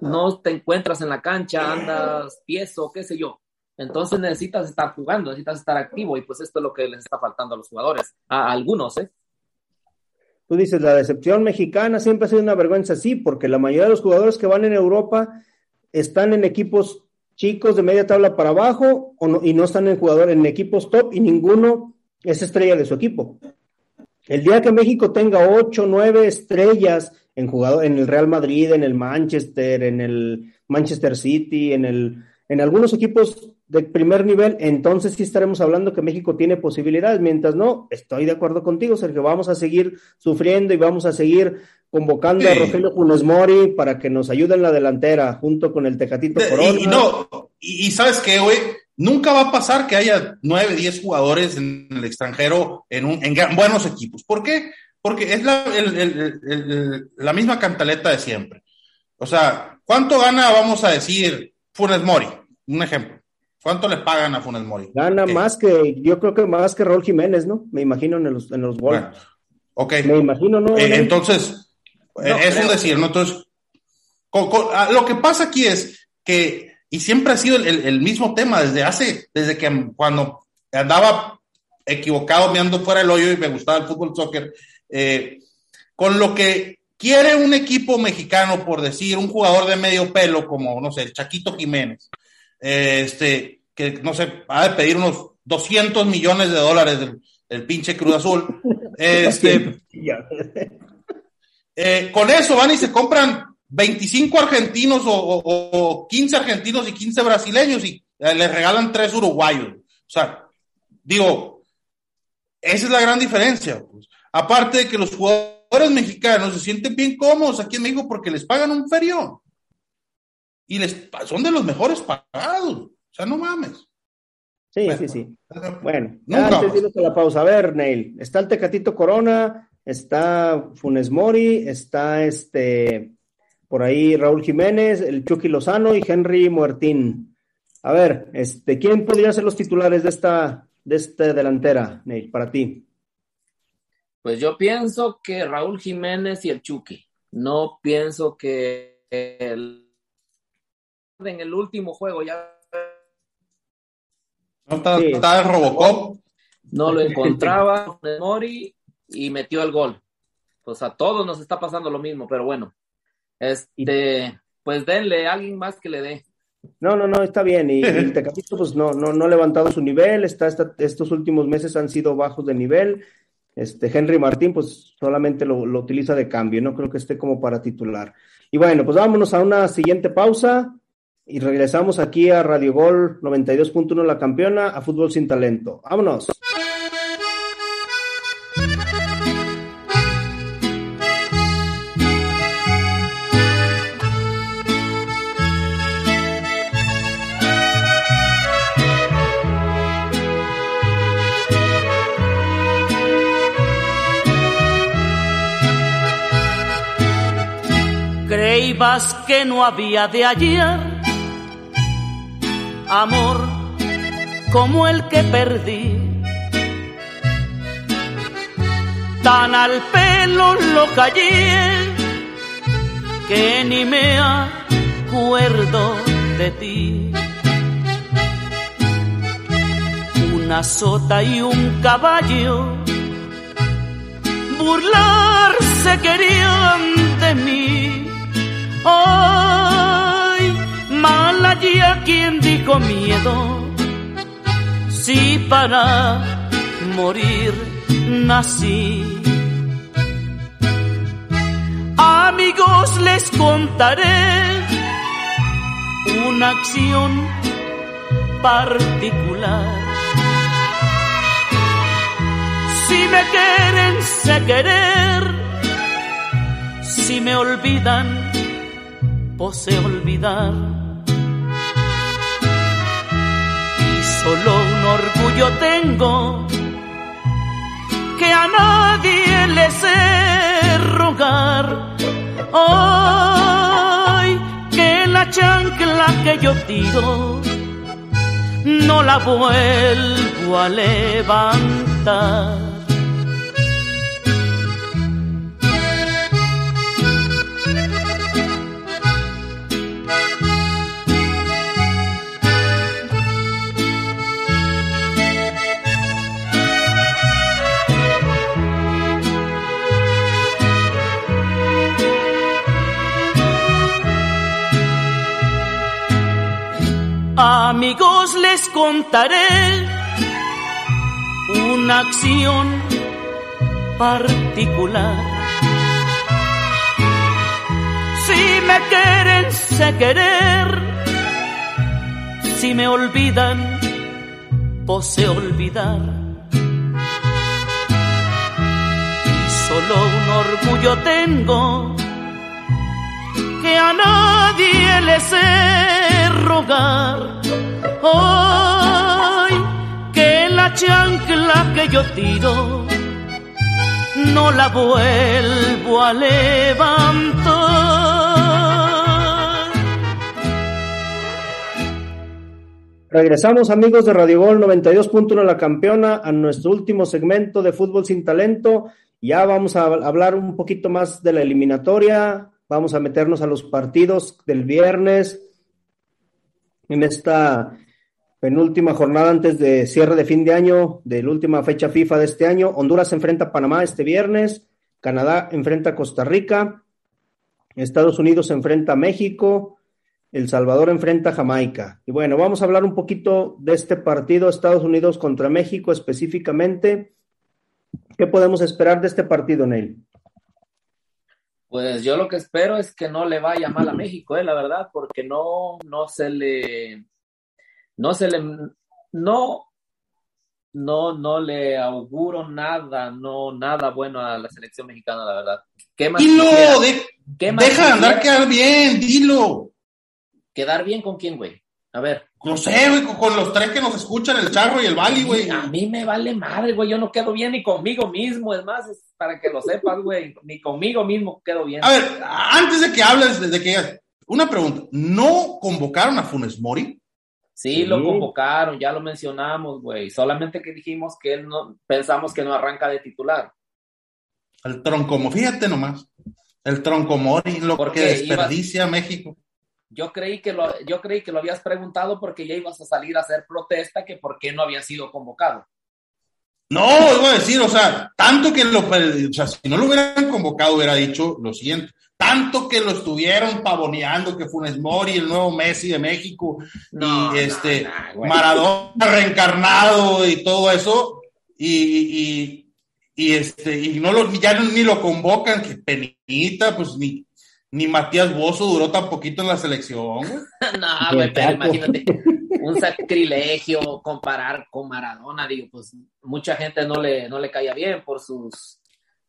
no te encuentras en la cancha, andas tieso, qué sé yo. Entonces necesitas estar jugando, necesitas estar activo, y pues esto es lo que les está faltando a los jugadores, a algunos, ¿eh? Tú dices, la decepción mexicana siempre ha sido una vergüenza, sí, porque la mayoría de los jugadores que van en Europa están en equipos chicos de media tabla para abajo y no están en jugador en equipos top y ninguno es estrella de su equipo. El día que México tenga ocho, nueve estrellas en jugador, en el Real Madrid, en el Manchester, en el Manchester City, en el, en algunos equipos de primer nivel, entonces sí estaremos hablando que México tiene posibilidades. Mientras no, estoy de acuerdo contigo, Sergio, vamos a seguir sufriendo y vamos a seguir convocando a Rogelio Funes Mori para que nos ayude en la delantera junto con el Tecatito Corona. Y, no, y, sabes qué, güey, nunca va a pasar que haya nueve, diez jugadores en el extranjero en, un, en buenos equipos. ¿Por qué? Porque es la, la misma cantaleta de siempre. O sea, ¿cuánto gana, vamos a decir, Funes Mori? Un ejemplo. ¿Cuánto le pagan a Funes Mori? Gana más que, yo creo que más que Raúl Jiménez, ¿no? Me imagino en los, en los ok. Me imagino, ¿no? Eh, entonces, es un decir, ¿no? Entonces, ah, lo que pasa aquí es que, y siempre ha sido el, mismo tema desde hace, desde que cuando andaba equivocado, me ando fuera del hoyo y me gustaba el fútbol soccer, eh, con lo que quiere un equipo mexicano, por decir, un jugador de medio pelo como, no sé, el Chaquito Jiménez, este, que, no sé, ha de pedir unos 200 millones de dólares del, pinche Cruz Azul, *laughs* este, eh, con eso van y se compran 25 argentinos o, 15 argentinos y 15 brasileños y eh, les regalan tres uruguayos. O sea, digo, esa es la gran diferencia. Pues. Aparte de que los jugadores mexicanos se sienten bien cómodos aquí en México porque les pagan un ferio. Y les, son de los mejores pagados. O sea, no mames. Sí, sí, sí. Bueno, antes de la pausa. A ver, Neil, está el Tecatito Corona, está Funes Mori, está este por ahí Raúl Jiménez, el Chucky Lozano y Henry Muertín. A ver, este, ¿quién podría ser los titulares de esta, de esta delantera, Neil, para ti? Pues yo pienso que Raúl Jiménez y el Chucky. No pienso que el, en el último juego ya. ¿No está, está el Robocop? No lo encontraba *laughs* Mori y metió el gol. Pues a todos nos está pasando lo mismo, pero bueno. Este, pues denle a alguien más que le dé. No, no, no, está bien. Y el Tecatito, pues no, no, no ha levantado su nivel. Está, estos últimos meses han sido bajos de nivel. Este, Henry Martín, pues solamente lo, lo, utiliza de cambio. No creo que esté como para titular. Y bueno, pues vámonos a una siguiente pausa y regresamos aquí a Radio Gol 92.1 La Campeona, a Fútbol Sin Talento. Vámonos. Creíbas que no había de ayer amor como el que perdí. Tan al pelo lo callé que ni me acuerdo de ti. Una sota y un caballo burlarse querían quien dijo miedo, si para morir nací. Amigos les contaré una acción particular si me quieren, sé querer. Si me olvidan, posee olvidar. Solo un orgullo tengo que a nadie le sé rogar. Hoy que la chancla que yo tiro no la vuelvo a levantar. Amigos les contaré una acción particular. Si me quieren, sé querer. Si me olvidan, posee olvidar. Y solo un orgullo tengo que a nadie le sé que la chancla que yo tiro no la vuelvo a levantar. Regresamos amigos de Radio Gol 92.1 La Campeona a nuestro último segmento de Fútbol sin Talento. Ya vamos a hablar un poquito más de la eliminatoria, Vamos a meternos a los partidos del viernes en esta penúltima jornada antes de cierre de fin de año, de la última fecha FIFA de este año. Honduras enfrenta a Panamá este viernes, Canadá enfrenta a Costa Rica, Estados Unidos enfrenta a México, El Salvador enfrenta a Jamaica. Y bueno, vamos a hablar un poquito de este partido, Estados Unidos contra México específicamente. ¿Qué podemos esperar de este partido, Neil? Pues yo lo que espero es que no le vaya mal a México, eh, la verdad, porque no, no se le, no se le, no, no, no le auguro nada, no, nada bueno a la selección mexicana, la verdad. ¿Qué más dilo, deja de andar quedar bien, dilo. ¿Quedar bien con quién, güey? A ver. No sé, güey, con los tres que nos escuchan, el charro y el Bali, güey. A mí me vale madre, güey. Yo no quedo bien ni conmigo mismo. Es más, es para que lo sepas, güey. Ni conmigo mismo quedo bien. A ver, antes de que hables, desde que. Una pregunta. ¿No convocaron a Funes Mori? Sí, lo convocaron, ya lo mencionamos, güey. Solamente que dijimos que él no. Pensamos que no arranca de titular. El tronco, fíjate nomás. El tronco Mori, lo que desperdicia México. Yo creí que lo, yo creí que lo habías preguntado porque ya ibas a salir a hacer protesta que por qué no había sido convocado. No, iba a decir, o sea, tanto que lo, o sea, si no lo hubieran convocado, hubiera dicho lo siguiente, tanto que lo estuvieron pavoneando que Funes Mori, el nuevo Messi de México, y este Maradona reencarnado y todo eso, y, y, este, y no lo, ya ni lo convocan, que penita, pues ni, ni Matías Bozo duró tan poquito en la selección. *laughs* no, güey, pero imagínate, *laughs* un sacrilegio comparar con Maradona, digo, pues mucha gente no le, no le caía bien por sus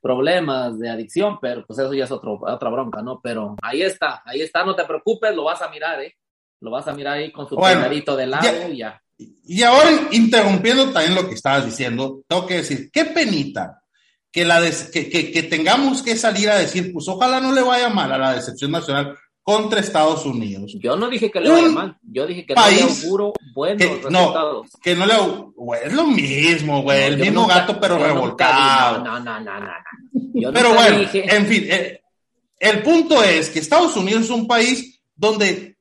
problemas de adicción, pero pues eso ya es otro, otra bronca, ¿no? Pero ahí está, ahí está, no te preocupes, lo vas a mirar, ¿eh? Lo vas a mirar ahí con su bueno, de lado y ya. Y ahora, interrumpiendo también lo que estabas diciendo, tengo que decir, qué penita que, la que, que, tengamos que salir a decir, pues ojalá no le vaya mal a la decepción nacional contra Estados Unidos. Yo no dije que le vaya mal, yo dije que no le auguro buenos que, resultados. No, que no le güey, es lo mismo, güey, el mismo gato pero revolcado. no, no, no, no, no. Pero bueno, en fin, eh, el punto es que Estados Unidos es un país donde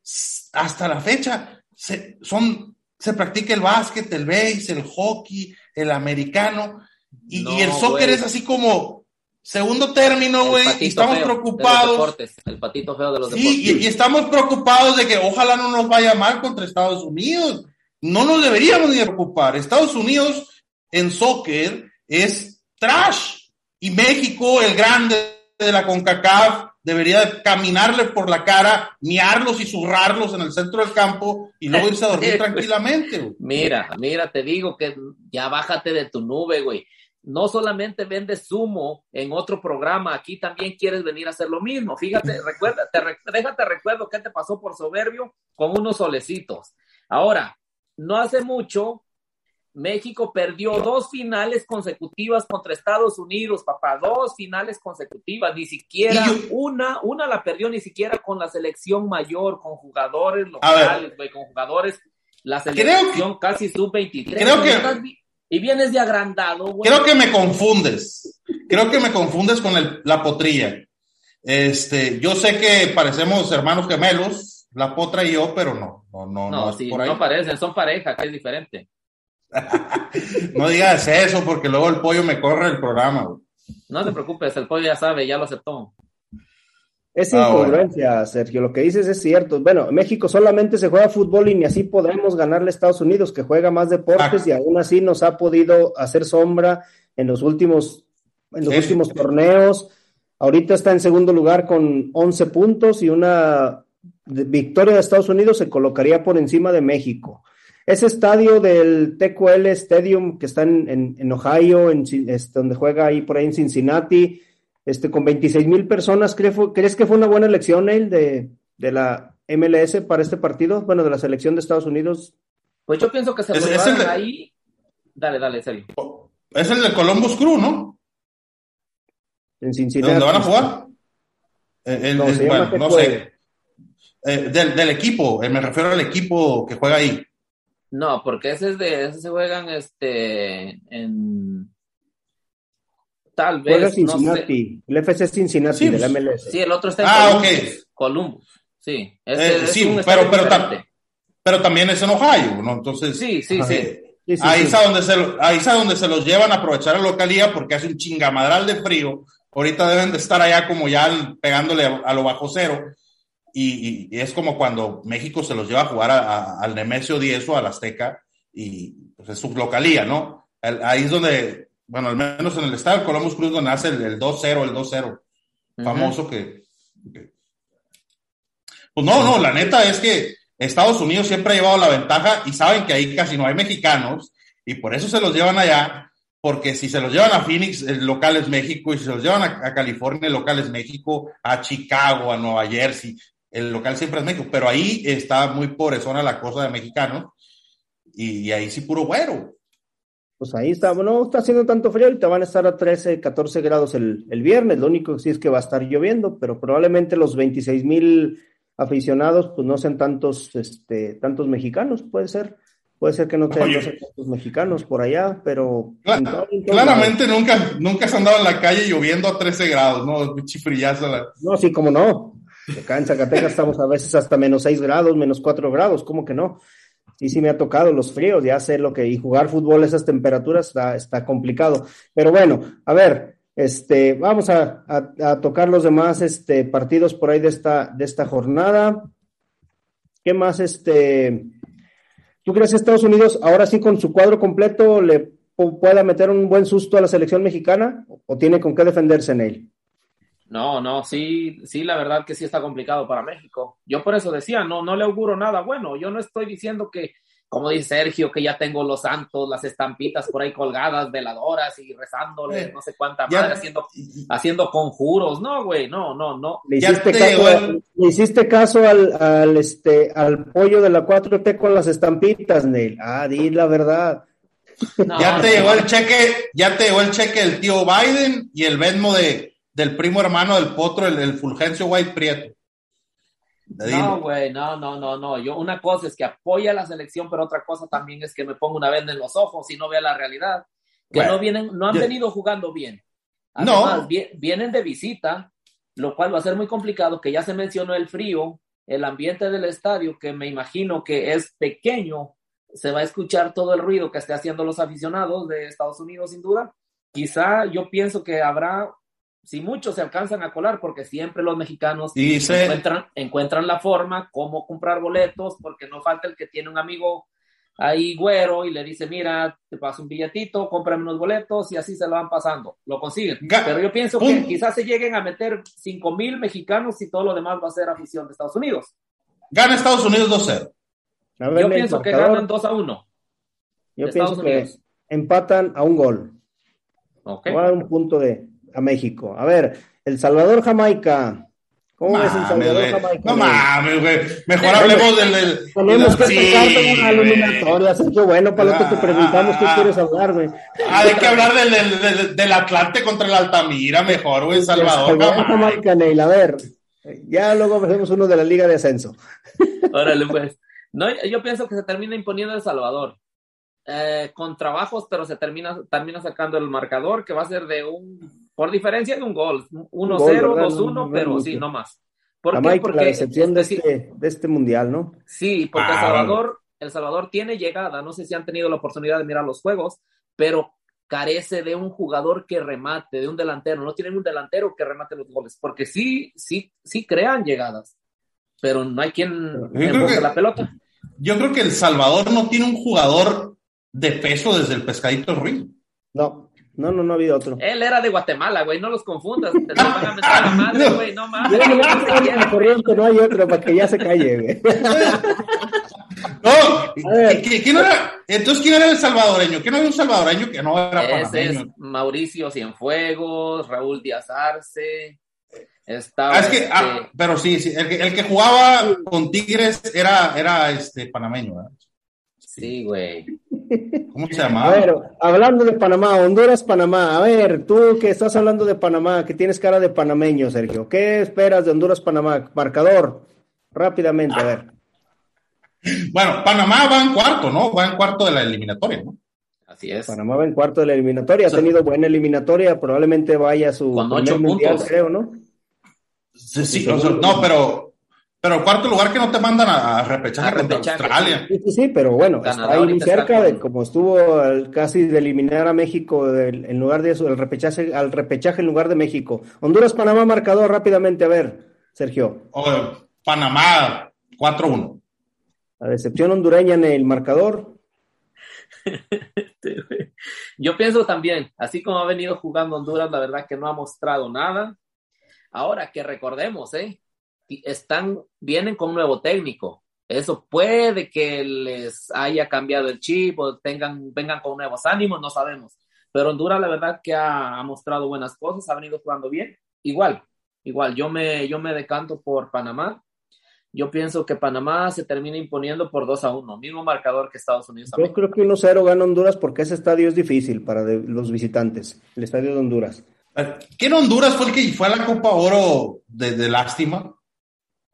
hasta la fecha se, son, se practica el básquet, el béis, el hockey, el americano, y, el soccer es así como, Segundo término, güey, y estamos preocupados. el patito feo de los sí, Y, y, estamos preocupados de que ojalá no nos vaya mal contra Estados Unidos. No nos deberíamos ni preocupar. Estados Unidos en soccer es trash. Y México, el grande de la CONCACAF, debería caminarle por la cara, miarlos y zurrarlos en el centro del campo y luego irse a dormir *laughs* tranquilamente. Mira, mira, te digo que ya bájate de tu nube, güey no solamente vendes sumo en otro programa, aquí también quieres venir a hacer lo mismo. Fíjate, *laughs* recuerda, te, déjate recuerdo qué te pasó por soberbio con unos solecitos. Ahora, no hace mucho, México perdió dos finales consecutivas contra Estados Unidos, papá, dos finales consecutivas, ni siquiera una, una la perdió ni siquiera con la selección mayor, con jugadores locales, con jugadores, la selección casi sub-23. Creo que y vienes de agrandado, güey. Creo que me confundes. Creo que me confundes con la potrilla. Este, yo sé que parecemos hermanos gemelos, la potra y yo, pero no, no, no, no, sí, no parecen, son pareja, que es diferente. *laughs* no digas eso, porque luego el pollo me corre el programa, güey. No te preocupes, el pollo ya sabe, ya lo aceptó. Es ah, incongruencia, Sergio. Lo que dices es cierto. Bueno, México solamente se juega fútbol y ni así podemos ganarle a Estados Unidos, que juega más deportes ah. y aún así nos ha podido hacer sombra en los últimos, en los últimos torneos. Ahorita está en segundo lugar con 11 puntos y una victoria de Estados Unidos se colocaría por encima de México. Ese estadio del TQL Stadium que está en, Ohio, en, este, donde juega ahí por ahí en Cincinnati, este, con 26 mil personas, ¿crees que fue una buena elección, Neil, de, de, la MLS para este partido? Bueno, de la selección de Estados Unidos. Pues yo pienso que se es, el ahí. Dale, dale, serio. Es el de Columbus Crew, ¿no? En Cincinnati. ¿Dónde van a jugar? El, no, bueno, no sé. Eh, del, del, equipo, eh, me refiero al equipo que juega ahí. No, porque ese es de, ese se juegan este en Tal vez. Cincinnati, el FC Cincinnati del MLS. Pues, sí, el otro está en ah, Columbus. Sí, eh, sí pero, pero, pero, también es en Ohio, ¿no? Entonces. Sí, sí, sí. ahí, es donde se, ahí es donde se los llevan a aprovechar la localidad porque hace un chingamadral de frío. Ahorita deben de estar allá como ya pegándole a, lo bajo cero. Y, es como cuando México se los lleva a jugar al Nemesio 10 o al Azteca y pues es su localía, ¿no? Ahí es donde bueno, al menos en el estado de Columbus Cruz donde hace el, 2-0, el 2-0, famoso que, Pues no, no, la neta es que Estados Unidos siempre ha llevado la ventaja y saben que ahí casi no hay mexicanos y por eso se los llevan allá, porque si se los llevan a Phoenix, el local es México, y si se los llevan a, California, el local es México, a Chicago, a Nueva Jersey, el local siempre es México, pero ahí está muy pobrezona la cosa de mexicanos y, y ahí sí puro güero pues ahí está, no está haciendo tanto frío, ahorita van a estar a 13, 14 grados el, el, viernes, lo único que sí es que va a estar lloviendo, pero probablemente los 26 mil aficionados, pues no sean tantos, este, tantos mexicanos, puede ser, puede ser que no, sean tantos mexicanos por allá, pero... claramente nunca, nunca se andado en la calle lloviendo a 13 grados, ¿no? Chifrillazo. No, sí, como no. Acá en Zacatecas estamos a veces hasta menos 6 grados, menos 4 grados, ¿cómo que no? Sí, sí me ha tocado los fríos, ya sé lo que, y jugar fútbol a esas temperaturas está, está complicado. Pero bueno, a ver, este, vamos a, a, tocar los demás este, partidos por ahí de esta, de esta jornada. ¿Qué más? Este, ¿Tú crees que Estados Unidos ahora sí con su cuadro completo le pueda meter un buen susto a la selección mexicana o tiene con qué defenderse en él? No, no, sí, sí, la verdad que sí está complicado para México. Yo por eso decía, no, no le auguro nada bueno. Yo no estoy diciendo que, como dice Sergio, que ya tengo los santos, las estampitas por ahí colgadas, veladoras y rezándole, eh, no sé cuánta madre, haciendo, haciendo conjuros. No, güey, no, no, no. ¿Le hiciste, caso, ¿le hiciste caso al, al, este, al pollo de la 4T con las estampitas, Neil? Ah, di la verdad. ya te llegó el cheque, ya te llegó el cheque del tío Biden y el Venmo de del primo hermano del potro, el, Fulgencio White Prieto. No, güey, no, no, no, no. Yo una cosa es que apoya la selección, pero otra cosa también es que me ponga una venda en los ojos y no vea la realidad. Que no vienen, no han venido jugando bien. Además, no. vienen de visita, lo cual va a ser muy complicado, que ya se mencionó el frío, el ambiente del estadio, que me imagino que es pequeño, se va a escuchar todo el ruido que esté haciendo los aficionados de Estados Unidos, sin duda. Quizá yo pienso que habrá si muchos se alcanzan a colar, porque siempre los mexicanos encuentran, encuentran la forma, cómo comprar boletos, porque no falta el que tiene un amigo ahí güero y le dice, mira, te paso un billetito, cómprame unos boletos y así se lo van pasando. Lo consiguen. Pero yo pienso que quizás se lleguen a meter 5 mil mexicanos y todo lo demás va a ser afición de Estados Unidos. Gana Estados Unidos 2-0. Yo pienso que ganan 2 a 1. Yo pienso que empatan a un gol. Okay. a dar un punto de a México. A ver, El Salvador, Jamaica. ¿Cómo ves El Salvador, Jamaica? No mames, güey. Mejor hablemos del. del Tenemos que sí, en una eliminatoria. Qué bueno, para lo que te preguntamos, ¿qué ah, quieres hablar, güey? Ah, hay que hablar del, del, del, Atlante contra el Altamira, mejor, güey, Salvador. Salvador Jamaica, Neil. A ver, ya luego hacemos uno de la Liga de Ascenso. Órale, pues. No, yo pienso que se termina imponiendo El Salvador. Eh, con trabajos, pero se termina, termina sacando el marcador, que va a ser de un, por diferencia de un gol, 1-0, 2-1, pero sí, no más. ¿Por qué? Porque la excepción de este, de este mundial, ¿no? Sí, porque El ah, Salvador, El Salvador tiene llegada, no sé si han tenido la oportunidad de mirar los juegos, pero carece de un jugador que remate, de un delantero, no tienen un delantero que remate los goles, porque sí, sí, sí crean llegadas, pero no hay quien empuje la pelota. Yo creo que El Salvador no tiene un jugador de peso desde el pescadito Ruiz. No, no, no, no ha habido otro. Él era de Guatemala, güey, no los confundas. Te van a *laughs* meter la madre, güey, no mames. No hay otro para que ya se calle, güey. *laughs* No, ¿quién era? Entonces, ¿quién era el salvadoreño? ¿Quién había un salvadoreño que no era Ese es Mauricio Cienfuegos, Raúl Díaz Arce. Estaba ah, es que, ah, este pero sí, sí el, que, el que jugaba con Tigres era, era este panameño, ¿verdad? Sí, güey. ¿Cómo se llama? A ver, hablando de Panamá, Honduras, Panamá. A ver, tú que estás hablando de Panamá, que tienes cara de panameño, Sergio. ¿Qué esperas de Honduras, Panamá? Marcador, rápidamente, a ver. Bueno, Panamá va en cuarto, ¿no? Va en cuarto de la eliminatoria, ¿no? Así es. Panamá va en cuarto de la eliminatoria, ha tenido buena eliminatoria, probablemente vaya a su primer mundial, creo, ¿no? Sí, sí, no, pero pero cuarto lugar que no te mandan a, repechar contra Australia. Sí, sí, pero bueno, está ahí cerca de como estuvo casi de eliminar a México en lugar de eso, el repechaje, al repechaje en lugar de México. Honduras, Panamá, marcador rápidamente, a ver, Sergio. Panamá, 4-1. La decepción hondureña en el marcador. *laughs* Yo pienso también, así como ha venido jugando Honduras, la verdad que no ha mostrado nada. Ahora que recordemos, ¿eh? Están, vienen con un nuevo técnico. Eso puede que les haya cambiado el chip o tengan, vengan con nuevos ánimos, no sabemos. Pero Honduras, la verdad que ha, mostrado buenas cosas, ha venido jugando bien. Igual, igual, yo me, yo me decanto por Panamá. Yo pienso que Panamá se termina imponiendo por 2 a 1, mismo marcador que Estados Unidos. Yo creo que 1-0 gana Honduras porque ese estadio es difícil para los visitantes, el estadio de Honduras. ¿Quién Honduras fue el que fue a la Copa Oro de lástima?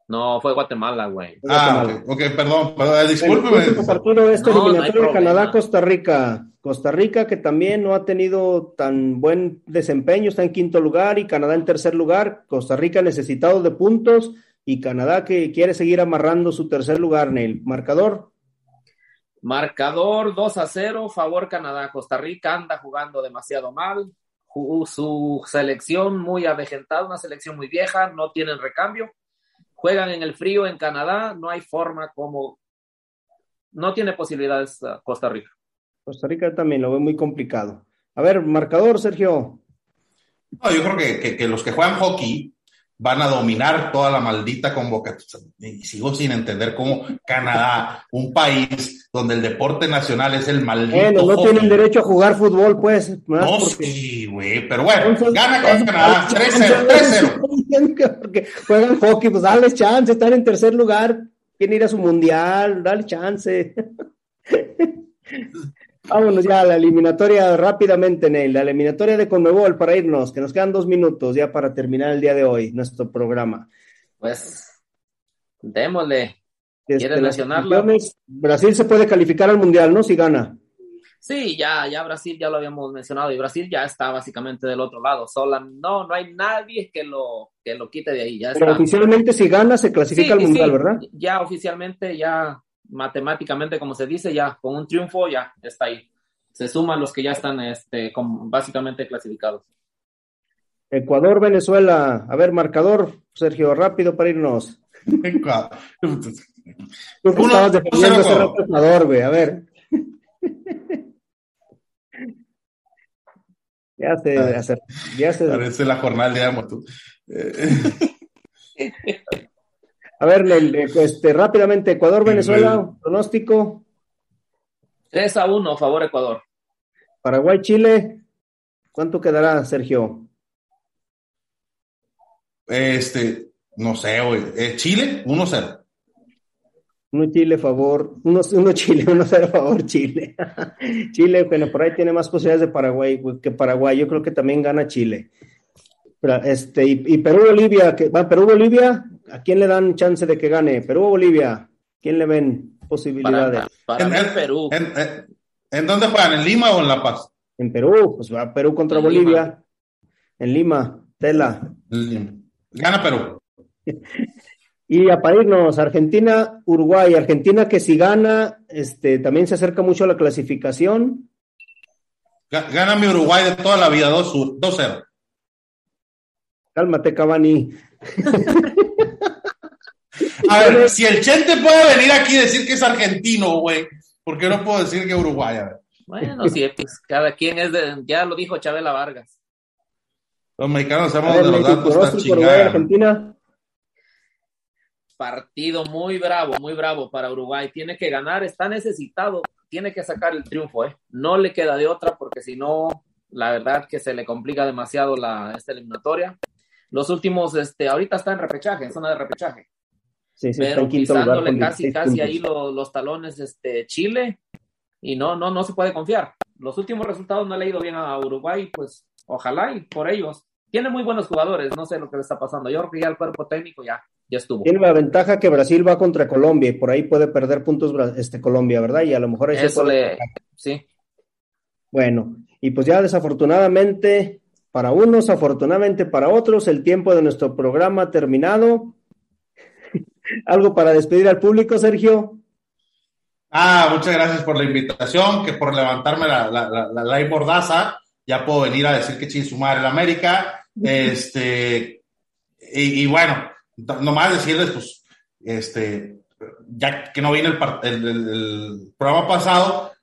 No, fue Guatemala, güey. Ah, ok, perdón, perdón discúlpeme. El partido este eliminatorio de Canadá-Costa Rica. Costa Rica que también no ha tenido tan buen desempeño, está en quinto lugar y Canadá en tercer lugar. Costa Rica necesitado de puntos y Canadá que quiere seguir amarrando su tercer lugar, Neil. ¿Marcador? Marcador 2 a 0, favor Canadá. Costa Rica anda jugando demasiado mal. Su selección muy avejentada, una selección muy vieja, no tienen recambio juegan en el frío en Canadá, no hay forma como, no tiene posibilidades uh, Costa Rica. Costa Rica también lo ve muy complicado. A ver, marcador, Sergio. No, yo creo que, que, los que juegan hockey van a dominar toda la maldita convocatoria. Y sigo sin entender cómo Canadá, un país donde el deporte nacional es el maldito. Bueno, no tienen derecho a jugar fútbol, pues. No, sí, güey, pero bueno, gana con Canadá 3-0, 3-0. Porque juegan hockey, pues dale chance, están en tercer lugar, quieren ir a su mundial, dale chance. *laughs* Vámonos ya a la eliminatoria rápidamente, Neil. La eliminatoria de Conmebol para irnos, que nos quedan dos minutos ya para terminar el día de hoy, nuestro programa. Pues, démosle. ¿Quieres mencionarlo? Brasil se puede calificar al Mundial, ¿no? Si gana. Sí, ya, ya Brasil ya lo habíamos mencionado y Brasil ya está básicamente del otro lado. Sola, no, no hay nadie que lo, que lo quite de ahí. Ya Pero oficialmente si gana se clasifica al Mundial, ¿verdad? Ya oficialmente ya matemáticamente, como se dice, ya con un triunfo ya está ahí. Se suman los que ya están este, básicamente clasificados. Ecuador, Venezuela. A ver, marcador, Sergio, rápido para irnos. *laughs* Ecuador. Tú estabas defendiendo ese Ecuador, güey. A ver. *laughs* ya se, ya se. Parece la jornada de amo tú. *laughs* A ver, este, rápidamente, Ecuador, Venezuela, pronóstico. 3 a 1, favor Ecuador. Paraguay, Chile. ¿Cuánto quedará, Sergio? Este, no sé, güey. Eh, Chile, 1-0. Uno Chile, favor. Uno, uno Chile, *laughs* uno cero, favor, Chile. *laughs* Chile, bueno, por ahí tiene más posibilidades de Paraguay que Paraguay. Yo creo que también gana Chile. Este, y, Perú-Bolivia, que va Perú-Bolivia, ¿a quién le dan chance de que gane? Perú-Bolivia, ¿quién le ven posibilidades? Para, en, Perú. En, dónde juegan? ¿En Lima o en La Paz? En Perú, pues va Perú contra Bolivia. En Lima, Tela. Gana Perú. *laughs* Y a para irnos, Argentina, Uruguay. Argentina que si gana, este, también se acerca mucho a la clasificación. Gana mi Uruguay de toda la vida, 2-0. Cálmate, Cavani. *laughs* A ver, si el Chente puede venir aquí y decir que es argentino, güey, ¿por qué no puedo decir que es Uruguay? Bueno, sí, pues, cada quien es de, ya lo dijo Chabela Vargas. Los mexicanos sabemos de los datos, Argentina. Partido muy bravo, muy bravo para Uruguay. Tiene que ganar, está necesitado, tiene que sacar el triunfo, ¿eh? No le queda de otra porque si no, la verdad que se le complica demasiado la, esta eliminatoria los últimos, este, ahorita está en repechaje, en zona de repechaje. Sí, sí, pero pisándole casi, casi ahí los, talones este, Chile y no, no, no se puede confiar. Los últimos resultados no le ha ido bien a Uruguay, pues ojalá y por ellos. Tiene muy buenos jugadores, no sé lo que le está pasando. Yo creo que ya el cuerpo técnico ya, ya estuvo. Tiene la ventaja que Brasil va contra Colombia y por ahí puede perder puntos este, Colombia, ¿verdad? Y a lo mejor ahí Eso le... Sí. Bueno, y pues ya desafortunadamente para unos, afortunadamente para otros, el tiempo de nuestro programa ha terminado. ¿Algo para despedir al público, Sergio? Ah, muchas gracias por la invitación, que por levantarme la, la, la, mordaza, ya puedo venir a decir que chin su madre la América. *laughs* Este, y, bueno, nomás decirles, pues, este, ya que no viene el, el programa pasado,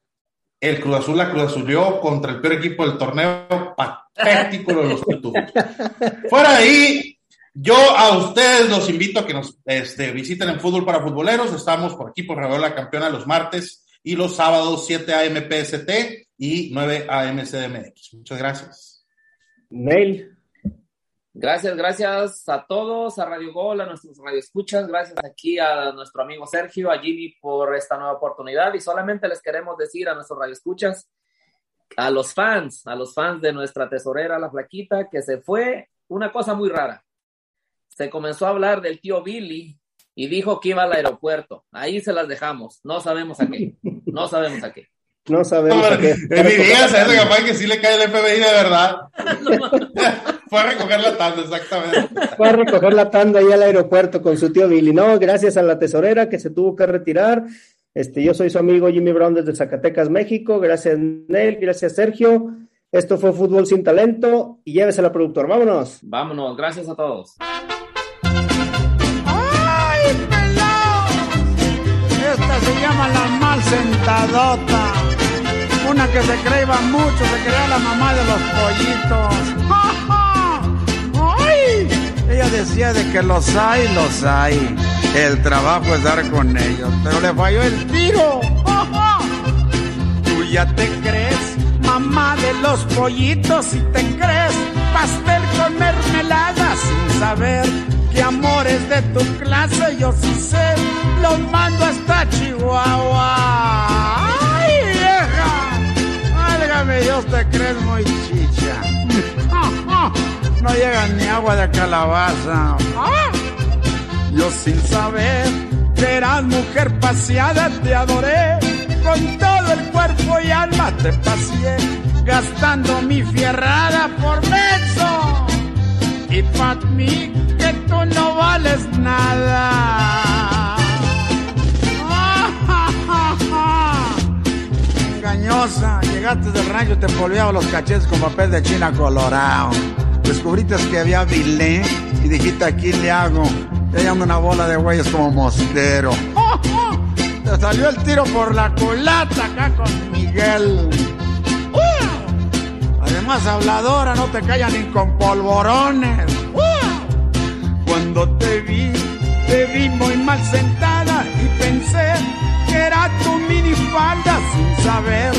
el Cruz Azul la Cruz Azulió contra el peor equipo del torneo, patético de los pitufos. *laughs* Fuera de ahí, yo a ustedes los invito a que nos este, visiten en Fútbol para Futboleros. Estamos por aquí por Radio La Campeona los martes y los sábados 7 a.m. PST y 9 a.m. CDMX. Muchas gracias. Neil. Gracias, gracias a todos, a Radio Gol, a nuestros radioescuchas, gracias aquí a nuestro amigo Sergio, a Jimmy por esta nueva oportunidad y solamente les queremos decir a nuestros radioescuchas, a los fans, a los fans de nuestra tesorera, la flaquita, que se fue una cosa muy rara. Se comenzó a hablar del tío Billy y dijo que iba al aeropuerto. Ahí se las dejamos, no sabemos a qué, no sabemos a qué. No sabemos a qué. *laughs* En mi vida se hace capaz que sí le cae el FBI de verdad. *laughs* Fue a recoger la tanda, exactamente. Fue a recoger la tanda ahí al aeropuerto con su tío Billy. No, gracias a la tesorera que se tuvo que retirar. Este, yo soy su amigo Jimmy Brown desde Zacatecas, México. Gracias, Nel. Gracias, Sergio. Esto fue Fútbol Sin Talento. Y llévese la productor. Vámonos. Vámonos. Gracias a todos. Esta se llama la mal sentadota. Una que se creía mucho, se creía la mamá de los pollitos. *laughs* Ella decía de que los hay, los hay. El trabajo es dar con ellos, pero le falló el tiro. *laughs* Tú ya te crees mamá de los pollitos y te crees pastel con mermelada sin saber que amores de tu clase yo sí sé, los mando hasta Chihuahua. ¡Ay, vieja! Válgame Dios, te crees muy chicha *laughs* no llega ni agua de calabaza. ¡Ah! Yo sin saber que eras mujer paseada te adoré, con todo el cuerpo y alma te paseé, gastando mi fierrada por beso. Y para mí que tú no vales nada. *laughs* Engañosa, llegaste del rancho, te polviaba los cachetes con papel de china colorado descubriste que había bilé y dijiste aquí le hago. Ya ando una bola de güeyes como mosquero. *laughs* Te salió el tiro por la culata acá con Miguel. Además, habladora, no te callan ni con polvorones. Cuando te vi, te vi muy mal sentada y pensé que era tu minifalda sin saber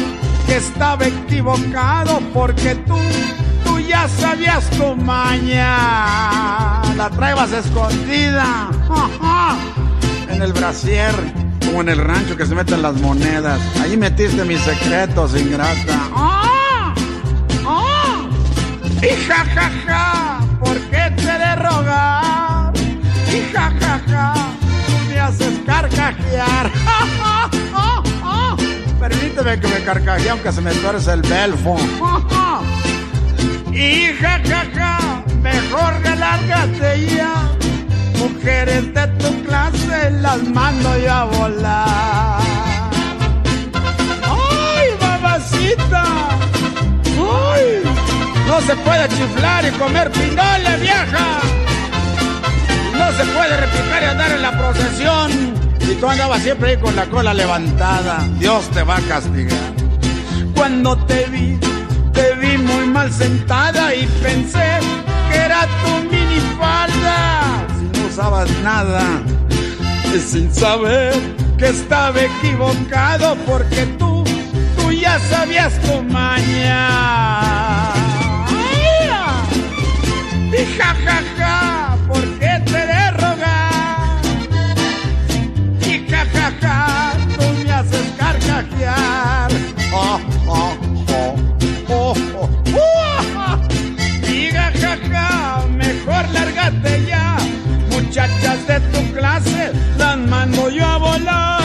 que estaba equivocado porque tú, tú ya sabías tu maña. La traebas escondida en el brasier, como en el rancho que se meten las monedas. Ahí metiste mis secretos, ingrata. Y ja, ¿por qué te de rogar? Y ja, tú me haces carcajear. *laughs* Permíteme que me carcajee aunque se me tuerce el belfo. *laughs* y ja, ja, ja, mejor relárgate ya. Mujeres de tu clase las mando yo a volar. ¡Ay, babacita! ¡Ay! No se puede chiflar y comer pinole, vieja. No se puede repicar y andar en la procesión y tú andabas siempre ahí con la cola levantada, Dios te va a castigar. Cuando te vi, te vi muy mal sentada y pensé que era tu minifalda. Si no usabas nada, sin saber que estaba equivocado porque tú, tú ya sabías tu maña. Y ja, ja, ja, ¿por qué te de rogar? Y ja, ja, ja, tú me haces carcajear. Oh, oh, oh, oh, oh. ja, ja, ja, mejor lárgate ya. Muchachas de tu clase, las mando yo a volar.